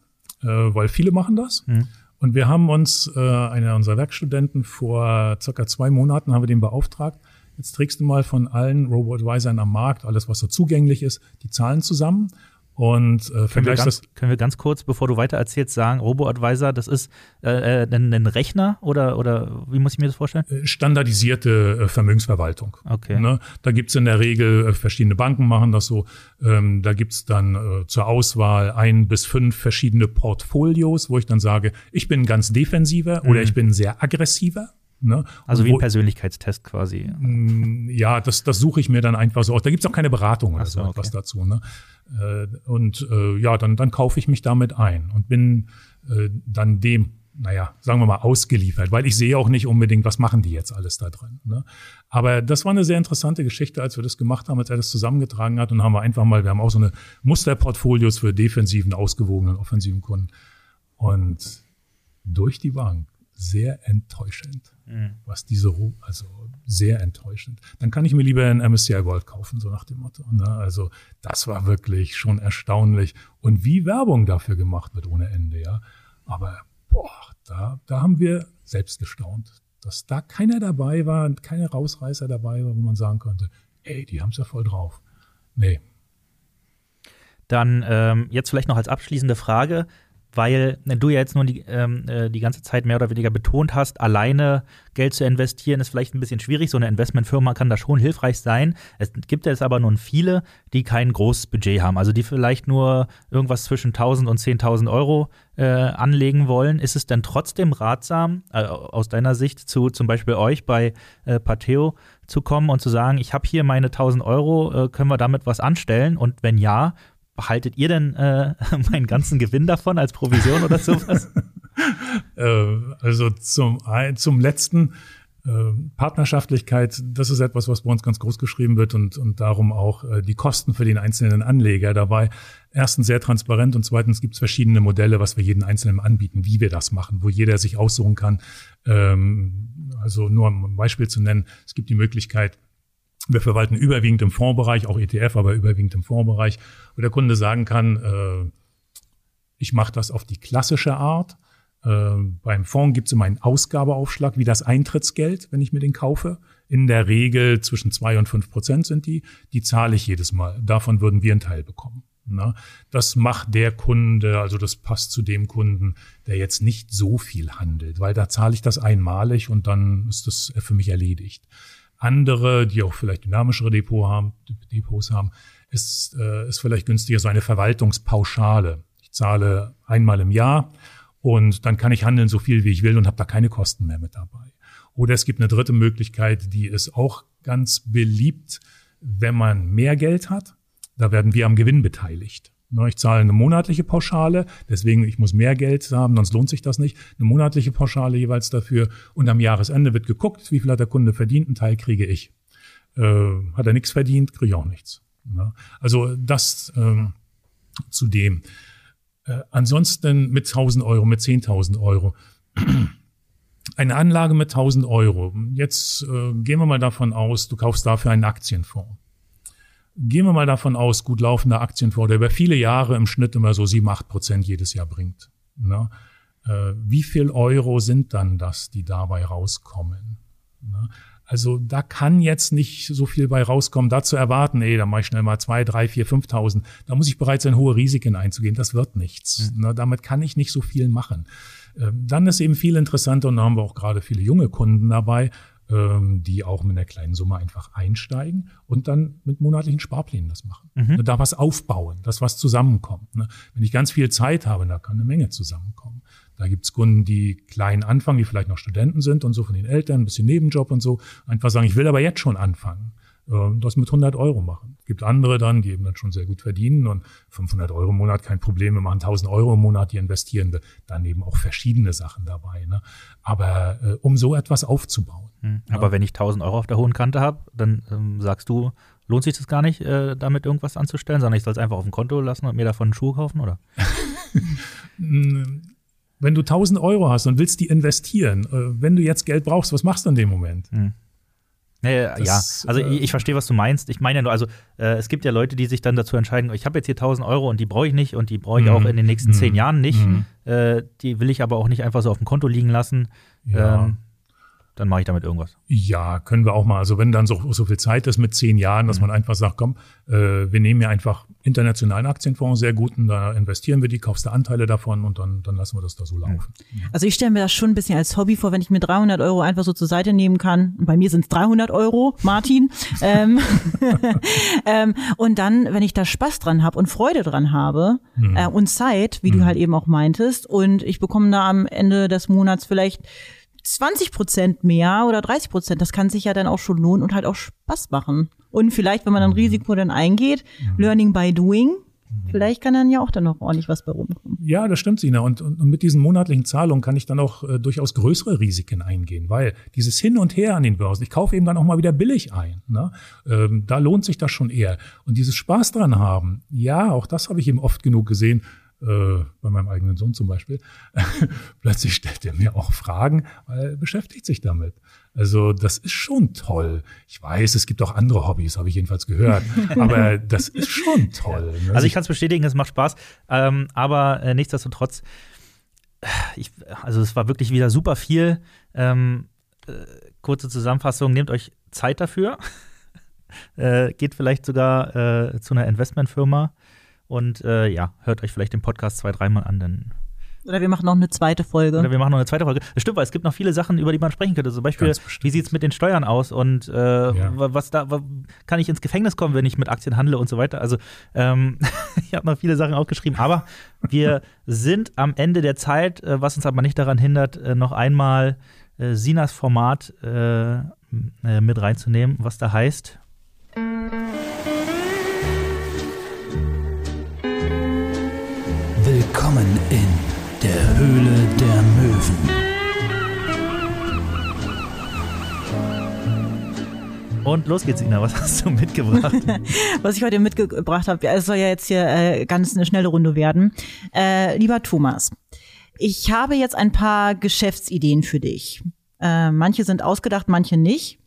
Speaker 4: äh, weil viele machen das. Hm. Und wir haben uns, äh, einer unserer Werkstudenten, vor circa zwei Monaten haben wir den beauftragt, jetzt trägst du mal von allen Robo-Advisern am Markt, alles was so zugänglich ist, die Zahlen zusammen und äh,
Speaker 2: können, wir ganz, das können wir ganz kurz, bevor du weiter erzählst, sagen, Robo-Advisor, das ist äh, äh, ein, ein, Rechner oder, oder wie muss ich mir das vorstellen?
Speaker 4: Äh, standardisierte äh, Vermögensverwaltung.
Speaker 2: Okay.
Speaker 4: Ne? Da gibt's in der Regel, äh, verschiedene Banken machen das so, ähm, da gibt's dann äh, zur Auswahl ein bis fünf verschiedene Portfolios, wo ich dann sage, ich bin ganz defensiver mhm. oder ich bin sehr aggressiver.
Speaker 2: Ne? Also wie ein Persönlichkeitstest quasi.
Speaker 4: Mm, ja, das, das suche ich mir dann einfach so aus. Da gibt's auch keine Beratung oder so, so etwas okay. dazu. Ne? Äh, und äh, ja, dann, dann kaufe ich mich damit ein und bin äh, dann dem, naja, sagen wir mal, ausgeliefert, weil ich sehe auch nicht unbedingt, was machen die jetzt alles da drin. Ne? Aber das war eine sehr interessante Geschichte, als wir das gemacht haben, als er das zusammengetragen hat und haben wir einfach mal, wir haben auch so eine Musterportfolios für defensiven, ausgewogenen, offensiven Kunden. Und durch die Bank sehr enttäuschend, mhm. was diese, also sehr enttäuschend. Dann kann ich mir lieber ein MSCI World kaufen, so nach dem Motto. Ne? Also das war wirklich schon erstaunlich und wie Werbung dafür gemacht wird ohne Ende, ja. Aber boah, da, da haben wir selbst gestaunt, dass da keiner dabei war, keine Rausreißer dabei war, wo man sagen konnte, ey, die haben es ja voll drauf. Nee.
Speaker 2: Dann ähm, jetzt vielleicht noch als abschließende Frage, weil du ja jetzt nur die, ähm, äh, die ganze Zeit mehr oder weniger betont hast, alleine Geld zu investieren ist vielleicht ein bisschen schwierig. So eine Investmentfirma kann da schon hilfreich sein. Es gibt jetzt aber nun viele, die kein großes Budget haben, also die vielleicht nur irgendwas zwischen 1000 und 10.000 Euro äh, anlegen wollen. Ist es denn trotzdem ratsam, äh, aus deiner Sicht, zu zum Beispiel euch bei äh, Pateo zu kommen und zu sagen, ich habe hier meine 1000 Euro, äh, können wir damit was anstellen? Und wenn ja, behaltet ihr denn äh, meinen ganzen Gewinn davon als Provision oder sowas?
Speaker 4: äh, also zum, zum letzten äh, Partnerschaftlichkeit, das ist etwas, was bei uns ganz groß geschrieben wird und, und darum auch äh, die Kosten für den einzelnen Anleger dabei. Erstens sehr transparent und zweitens gibt es verschiedene Modelle, was wir jeden Einzelnen anbieten, wie wir das machen, wo jeder sich aussuchen kann. Ähm, also nur um ein Beispiel zu nennen, es gibt die Möglichkeit, wir verwalten überwiegend im Fondsbereich, auch ETF, aber überwiegend im Fondsbereich, wo der Kunde sagen kann, äh, ich mache das auf die klassische Art. Äh, beim Fonds gibt es immer einen Ausgabeaufschlag wie das Eintrittsgeld, wenn ich mir den kaufe. In der Regel zwischen zwei und fünf Prozent sind die. Die zahle ich jedes Mal. Davon würden wir einen Teil bekommen. Na, das macht der Kunde, also das passt zu dem Kunden, der jetzt nicht so viel handelt, weil da zahle ich das einmalig und dann ist das für mich erledigt. Andere, die auch vielleicht dynamischere Depot haben, Depots haben, ist, äh, ist vielleicht günstiger so eine Verwaltungspauschale. Ich zahle einmal im Jahr und dann kann ich handeln so viel wie ich will und habe da keine Kosten mehr mit dabei. Oder es gibt eine dritte Möglichkeit, die ist auch ganz beliebt, wenn man mehr Geld hat. Da werden wir am Gewinn beteiligt. Ne, ich zahle eine monatliche Pauschale, deswegen ich muss mehr Geld haben, sonst lohnt sich das nicht. Eine monatliche Pauschale jeweils dafür und am Jahresende wird geguckt, wie viel hat der Kunde verdient, einen Teil kriege ich. Äh, hat er nichts verdient, kriege ich auch nichts. Ne? Also das äh, zu dem. Äh, ansonsten mit 1000 Euro, mit 10.000 Euro. Eine Anlage mit 1000 Euro. Jetzt äh, gehen wir mal davon aus, du kaufst dafür einen Aktienfonds gehen wir mal davon aus, gut laufender Aktienfonds, der über viele Jahre im Schnitt immer so sieben, acht Prozent jedes Jahr bringt. Ne? Äh, wie viel Euro sind dann das, die dabei rauskommen? Ne? Also da kann jetzt nicht so viel bei rauskommen. Da zu erwarten, ey, da mache ich schnell mal zwei, drei, vier, fünftausend. Da muss ich bereit sein, hohe Risiken einzugehen. Das wird nichts. Mhm. Ne? Damit kann ich nicht so viel machen. Ähm, dann ist eben viel interessanter und da haben wir auch gerade viele junge Kunden dabei, die auch mit einer kleinen Summe einfach einsteigen und dann mit monatlichen Sparplänen das machen. Mhm. Da was aufbauen, dass was zusammenkommt. Ne? Wenn ich ganz viel Zeit habe, da kann eine Menge zusammenkommen. Da gibt's Kunden, die klein anfangen, die vielleicht noch Studenten sind und so von den Eltern, ein bisschen Nebenjob und so, einfach sagen, ich will aber jetzt schon anfangen. Ähm, das mit 100 Euro machen. Es gibt andere dann, die eben dann schon sehr gut verdienen und 500 Euro im Monat kein Problem, wir machen 1000 Euro im Monat, die investieren wir. Dann eben auch verschiedene Sachen dabei. Ne? Aber äh, um so etwas aufzubauen.
Speaker 2: Hm. Aber ja. wenn ich 1000 Euro auf der hohen Kante habe, dann ähm, sagst du, lohnt sich das gar nicht, äh, damit irgendwas anzustellen, sondern ich soll es einfach auf dem Konto lassen und mir davon einen Schuh kaufen, oder?
Speaker 4: wenn du 1000 Euro hast und willst die investieren, äh, wenn du jetzt Geld brauchst, was machst du in dem Moment? Hm.
Speaker 2: Ja, ja, also ich, ich, verstehe, was du meinst. Ich meine ja nur, also äh, es gibt ja Leute, die sich dann dazu entscheiden, ich habe jetzt hier 1000 Euro und die brauche ich nicht und die brauche ich mhm. auch in den nächsten zehn mhm. Jahren nicht. Mhm. Äh, die will ich aber auch nicht einfach so auf dem Konto liegen lassen. Ja. Ähm, dann mache ich damit irgendwas.
Speaker 4: Ja, können wir auch mal. Also wenn dann so, so viel Zeit ist mit zehn Jahren, dass mhm. man einfach sagt, komm, äh, wir nehmen ja einfach internationalen Aktienfonds, sehr guten, da investieren wir die, kaufst du Anteile davon und dann, dann lassen wir das da so laufen.
Speaker 3: Also ich stelle mir das schon ein bisschen als Hobby vor, wenn ich mir 300 Euro einfach so zur Seite nehmen kann. Bei mir sind es 300 Euro, Martin. ähm, ähm, und dann, wenn ich da Spaß dran habe und Freude dran habe mhm. äh, und Zeit, wie mhm. du halt eben auch meintest, und ich bekomme da am Ende des Monats vielleicht 20 Prozent mehr oder 30 Prozent, das kann sich ja dann auch schon lohnen und halt auch Spaß machen. Und vielleicht, wenn man ein mhm. Risiko dann eingeht, mhm. Learning by Doing, mhm. vielleicht kann dann ja auch dann noch ordentlich was bei rumkommen.
Speaker 4: Ja, das stimmt, Sina. Und, und, und mit diesen monatlichen Zahlungen kann ich dann auch äh, durchaus größere Risiken eingehen, weil dieses Hin und Her an den Börsen, ich kaufe eben dann auch mal wieder billig ein. Ne? Ähm, da lohnt sich das schon eher. Und dieses Spaß dran haben, ja, auch das habe ich eben oft genug gesehen. Äh, äh, bei meinem eigenen Sohn zum Beispiel, plötzlich stellt er mir auch Fragen, weil er beschäftigt sich damit. Also das ist schon toll. Ich weiß, es gibt auch andere Hobbys, habe ich jedenfalls gehört, aber das ist schon toll.
Speaker 2: Ne? Also ich kann es bestätigen, es macht Spaß, ähm, aber äh, nichtsdestotrotz, ich, also es war wirklich wieder super viel. Ähm, äh, kurze Zusammenfassung, nehmt euch Zeit dafür. äh, geht vielleicht sogar äh, zu einer Investmentfirma und äh, ja, hört euch vielleicht den Podcast zwei, dreimal an, dann
Speaker 3: oder wir machen noch eine zweite Folge.
Speaker 2: Oder wir machen noch eine zweite Folge. Das stimmt, weil es gibt noch viele Sachen, über die man sprechen könnte. Zum Beispiel, wie sieht es mit den Steuern aus und äh, ja. was da, kann ich ins Gefängnis kommen, wenn ich mit Aktien handle und so weiter. Also ähm, ich habe noch viele Sachen aufgeschrieben, aber wir sind am Ende der Zeit, äh, was uns aber nicht daran hindert, äh, noch einmal äh, Sinas Format äh, äh, mit reinzunehmen, was da heißt.
Speaker 5: Willkommen in der Höhle der Möwen.
Speaker 2: Und los geht's, Ina. Was hast du mitgebracht?
Speaker 3: Was ich heute mitgebracht habe, es soll ja jetzt hier äh, ganz eine schnelle Runde werden. Äh, lieber Thomas, ich habe jetzt ein paar Geschäftsideen für dich. Äh, manche sind ausgedacht, manche nicht.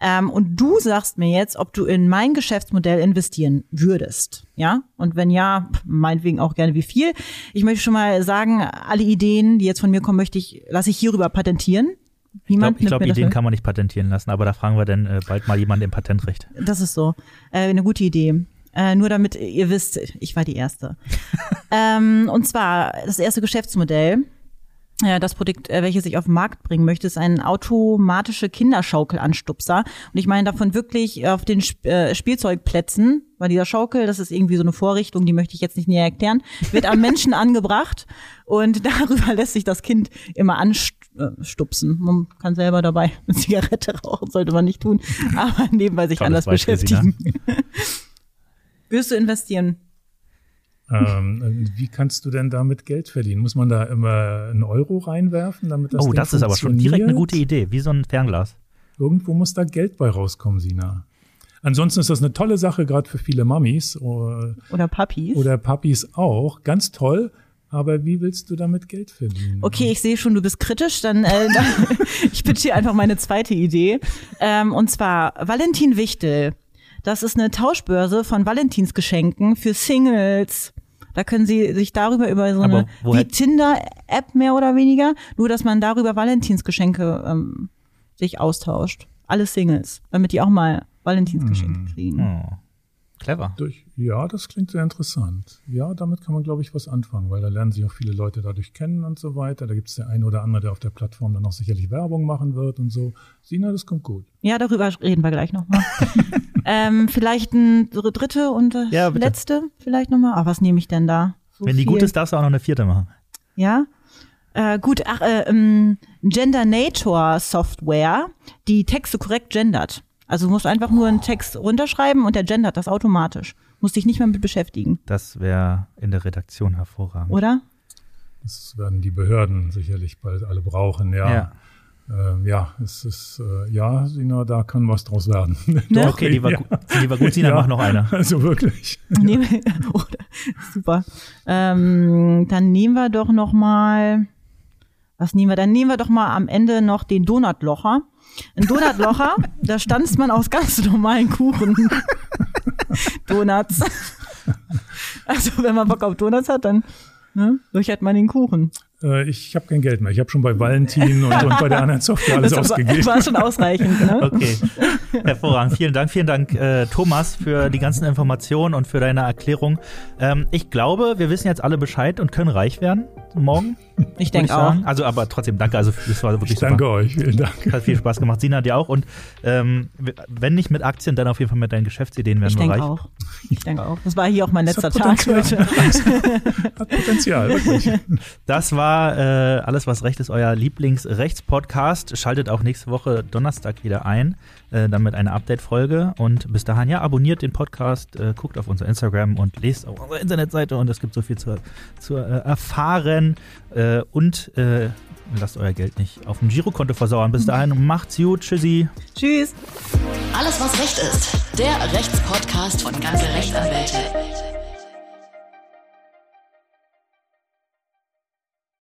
Speaker 3: Ähm, und du sagst mir jetzt, ob du in mein Geschäftsmodell investieren würdest. Ja? Und wenn ja, meinetwegen auch gerne wie viel. Ich möchte schon mal sagen, alle Ideen, die jetzt von mir kommen, möchte ich, lasse ich hierüber patentieren.
Speaker 2: Niemand ich glaube, glaub, Ideen kann man nicht patentieren lassen, aber da fragen wir dann äh, bald mal jemanden im Patentrecht.
Speaker 3: Das ist so. Äh, eine gute Idee. Äh, nur damit ihr wisst, ich war die Erste. ähm, und zwar das erste Geschäftsmodell das Produkt, äh, welches ich auf den Markt bringen möchte, ist ein automatische Kinderschaukelanstupser. Und ich meine davon wirklich auf den äh, Spielzeugplätzen, weil dieser Schaukel, das ist irgendwie so eine Vorrichtung, die möchte ich jetzt nicht näher erklären, wird am Menschen angebracht und darüber lässt sich das Kind immer anstupsen. Man kann selber dabei eine Zigarette rauchen, sollte man nicht tun, aber nebenbei sich Tolles anders beschäftigen. Wirst du investieren?
Speaker 4: Ähm, wie kannst du denn damit Geld verdienen? Muss man da immer einen Euro reinwerfen, damit das
Speaker 2: Oh, das ist aber schon direkt eine gute Idee, wie so ein Fernglas.
Speaker 4: Irgendwo muss da Geld bei rauskommen, Sina. Ansonsten ist das eine tolle Sache, gerade für viele Mamis. Oder,
Speaker 3: oder Papis.
Speaker 4: Oder Papis auch. Ganz toll. Aber wie willst du damit Geld verdienen?
Speaker 3: Okay, ich sehe schon, du bist kritisch. Dann, äh, dann ich bitte dir einfach meine zweite Idee. Ähm, und zwar Valentin Wichtel. Das ist eine Tauschbörse von Valentinsgeschenken für Singles. Da können Sie sich darüber über so eine wie Tinder-App mehr oder weniger, nur dass man darüber Valentinsgeschenke ähm, sich austauscht. Alle Singles, damit die auch mal Valentinsgeschenke hm. kriegen. Oh.
Speaker 2: Clever.
Speaker 4: Durch, ja, das klingt sehr interessant. Ja, damit kann man, glaube ich, was anfangen, weil da lernen sich auch viele Leute dadurch kennen und so weiter. Da gibt es der eine oder andere, der auf der Plattform dann auch sicherlich Werbung machen wird und so. Sina, das kommt gut.
Speaker 3: Ja, darüber reden wir gleich nochmal. ähm, vielleicht ein dritte und ja, letzte vielleicht nochmal. Ah, was nehme ich denn da?
Speaker 2: So Wenn die viel. gut ist, darfst du auch noch eine vierte machen.
Speaker 3: Ja? Äh, gut, ach, äh, ähm, Gender Nature Software, die Texte korrekt gendert. Also du musst einfach nur einen Text runterschreiben und der gendert das automatisch. Musst dich nicht mehr mit beschäftigen.
Speaker 2: Das wäre in der Redaktion hervorragend.
Speaker 3: Oder?
Speaker 4: Das werden die Behörden sicherlich bald alle brauchen, ja. Ja, ähm, ja es ist, äh, ja, Sina, da kann was draus werden.
Speaker 2: Ne? okay, die war, ja. die war gut, Sina, ja, mach noch eine.
Speaker 4: Also wirklich.
Speaker 3: Ja. oh, super. Ähm, dann nehmen wir doch noch mal, was nehmen wir? Dann nehmen wir doch mal am Ende noch den Donutlocher. Ein Donutlocher, da stanzt man aus ganz normalen Kuchen. Donuts. Also wenn man Bock auf Donuts hat, dann ne, durchhat man den Kuchen.
Speaker 4: Äh, ich habe kein Geld mehr. Ich habe schon bei Valentin und, und, bei der anderen Software alles das ausgegeben.
Speaker 3: Das war schon ausreichend. Ne?
Speaker 2: Okay, hervorragend. Vielen Dank, vielen Dank, äh, Thomas, für die ganzen Informationen und für deine Erklärung. Ähm, ich glaube, wir wissen jetzt alle Bescheid und können reich werden morgen.
Speaker 3: Ich denke auch.
Speaker 2: Also, aber trotzdem danke. Also, das war wirklich
Speaker 4: ich danke super. euch. Vielen Dank.
Speaker 2: Hat viel Spaß gemacht. Sina dir auch. Und ähm, wenn nicht mit Aktien, dann auf jeden Fall mit deinen Geschäftsideen werden ich wir reich.
Speaker 3: Auch. Ich denke auch. Das war hier auch mein letzter Tag heute.
Speaker 4: Hat Potenzial, wirklich.
Speaker 2: Das war äh, alles, was Recht ist, euer Lieblingsrechtspodcast. Schaltet auch nächste Woche Donnerstag wieder ein. Äh, dann mit einer Update-Folge. Und bis dahin, ja, abonniert den Podcast, äh, guckt auf unser Instagram und lest auf unserer Internetseite und es gibt so viel zu, zu äh, erfahren. Äh, und äh, lasst euer Geld nicht auf dem Girokonto versauern. Bis dahin, macht's gut. Tschüssi.
Speaker 3: Tschüss.
Speaker 1: Alles, was Recht ist. Der Rechtspodcast von ganze Rechtsanwälte.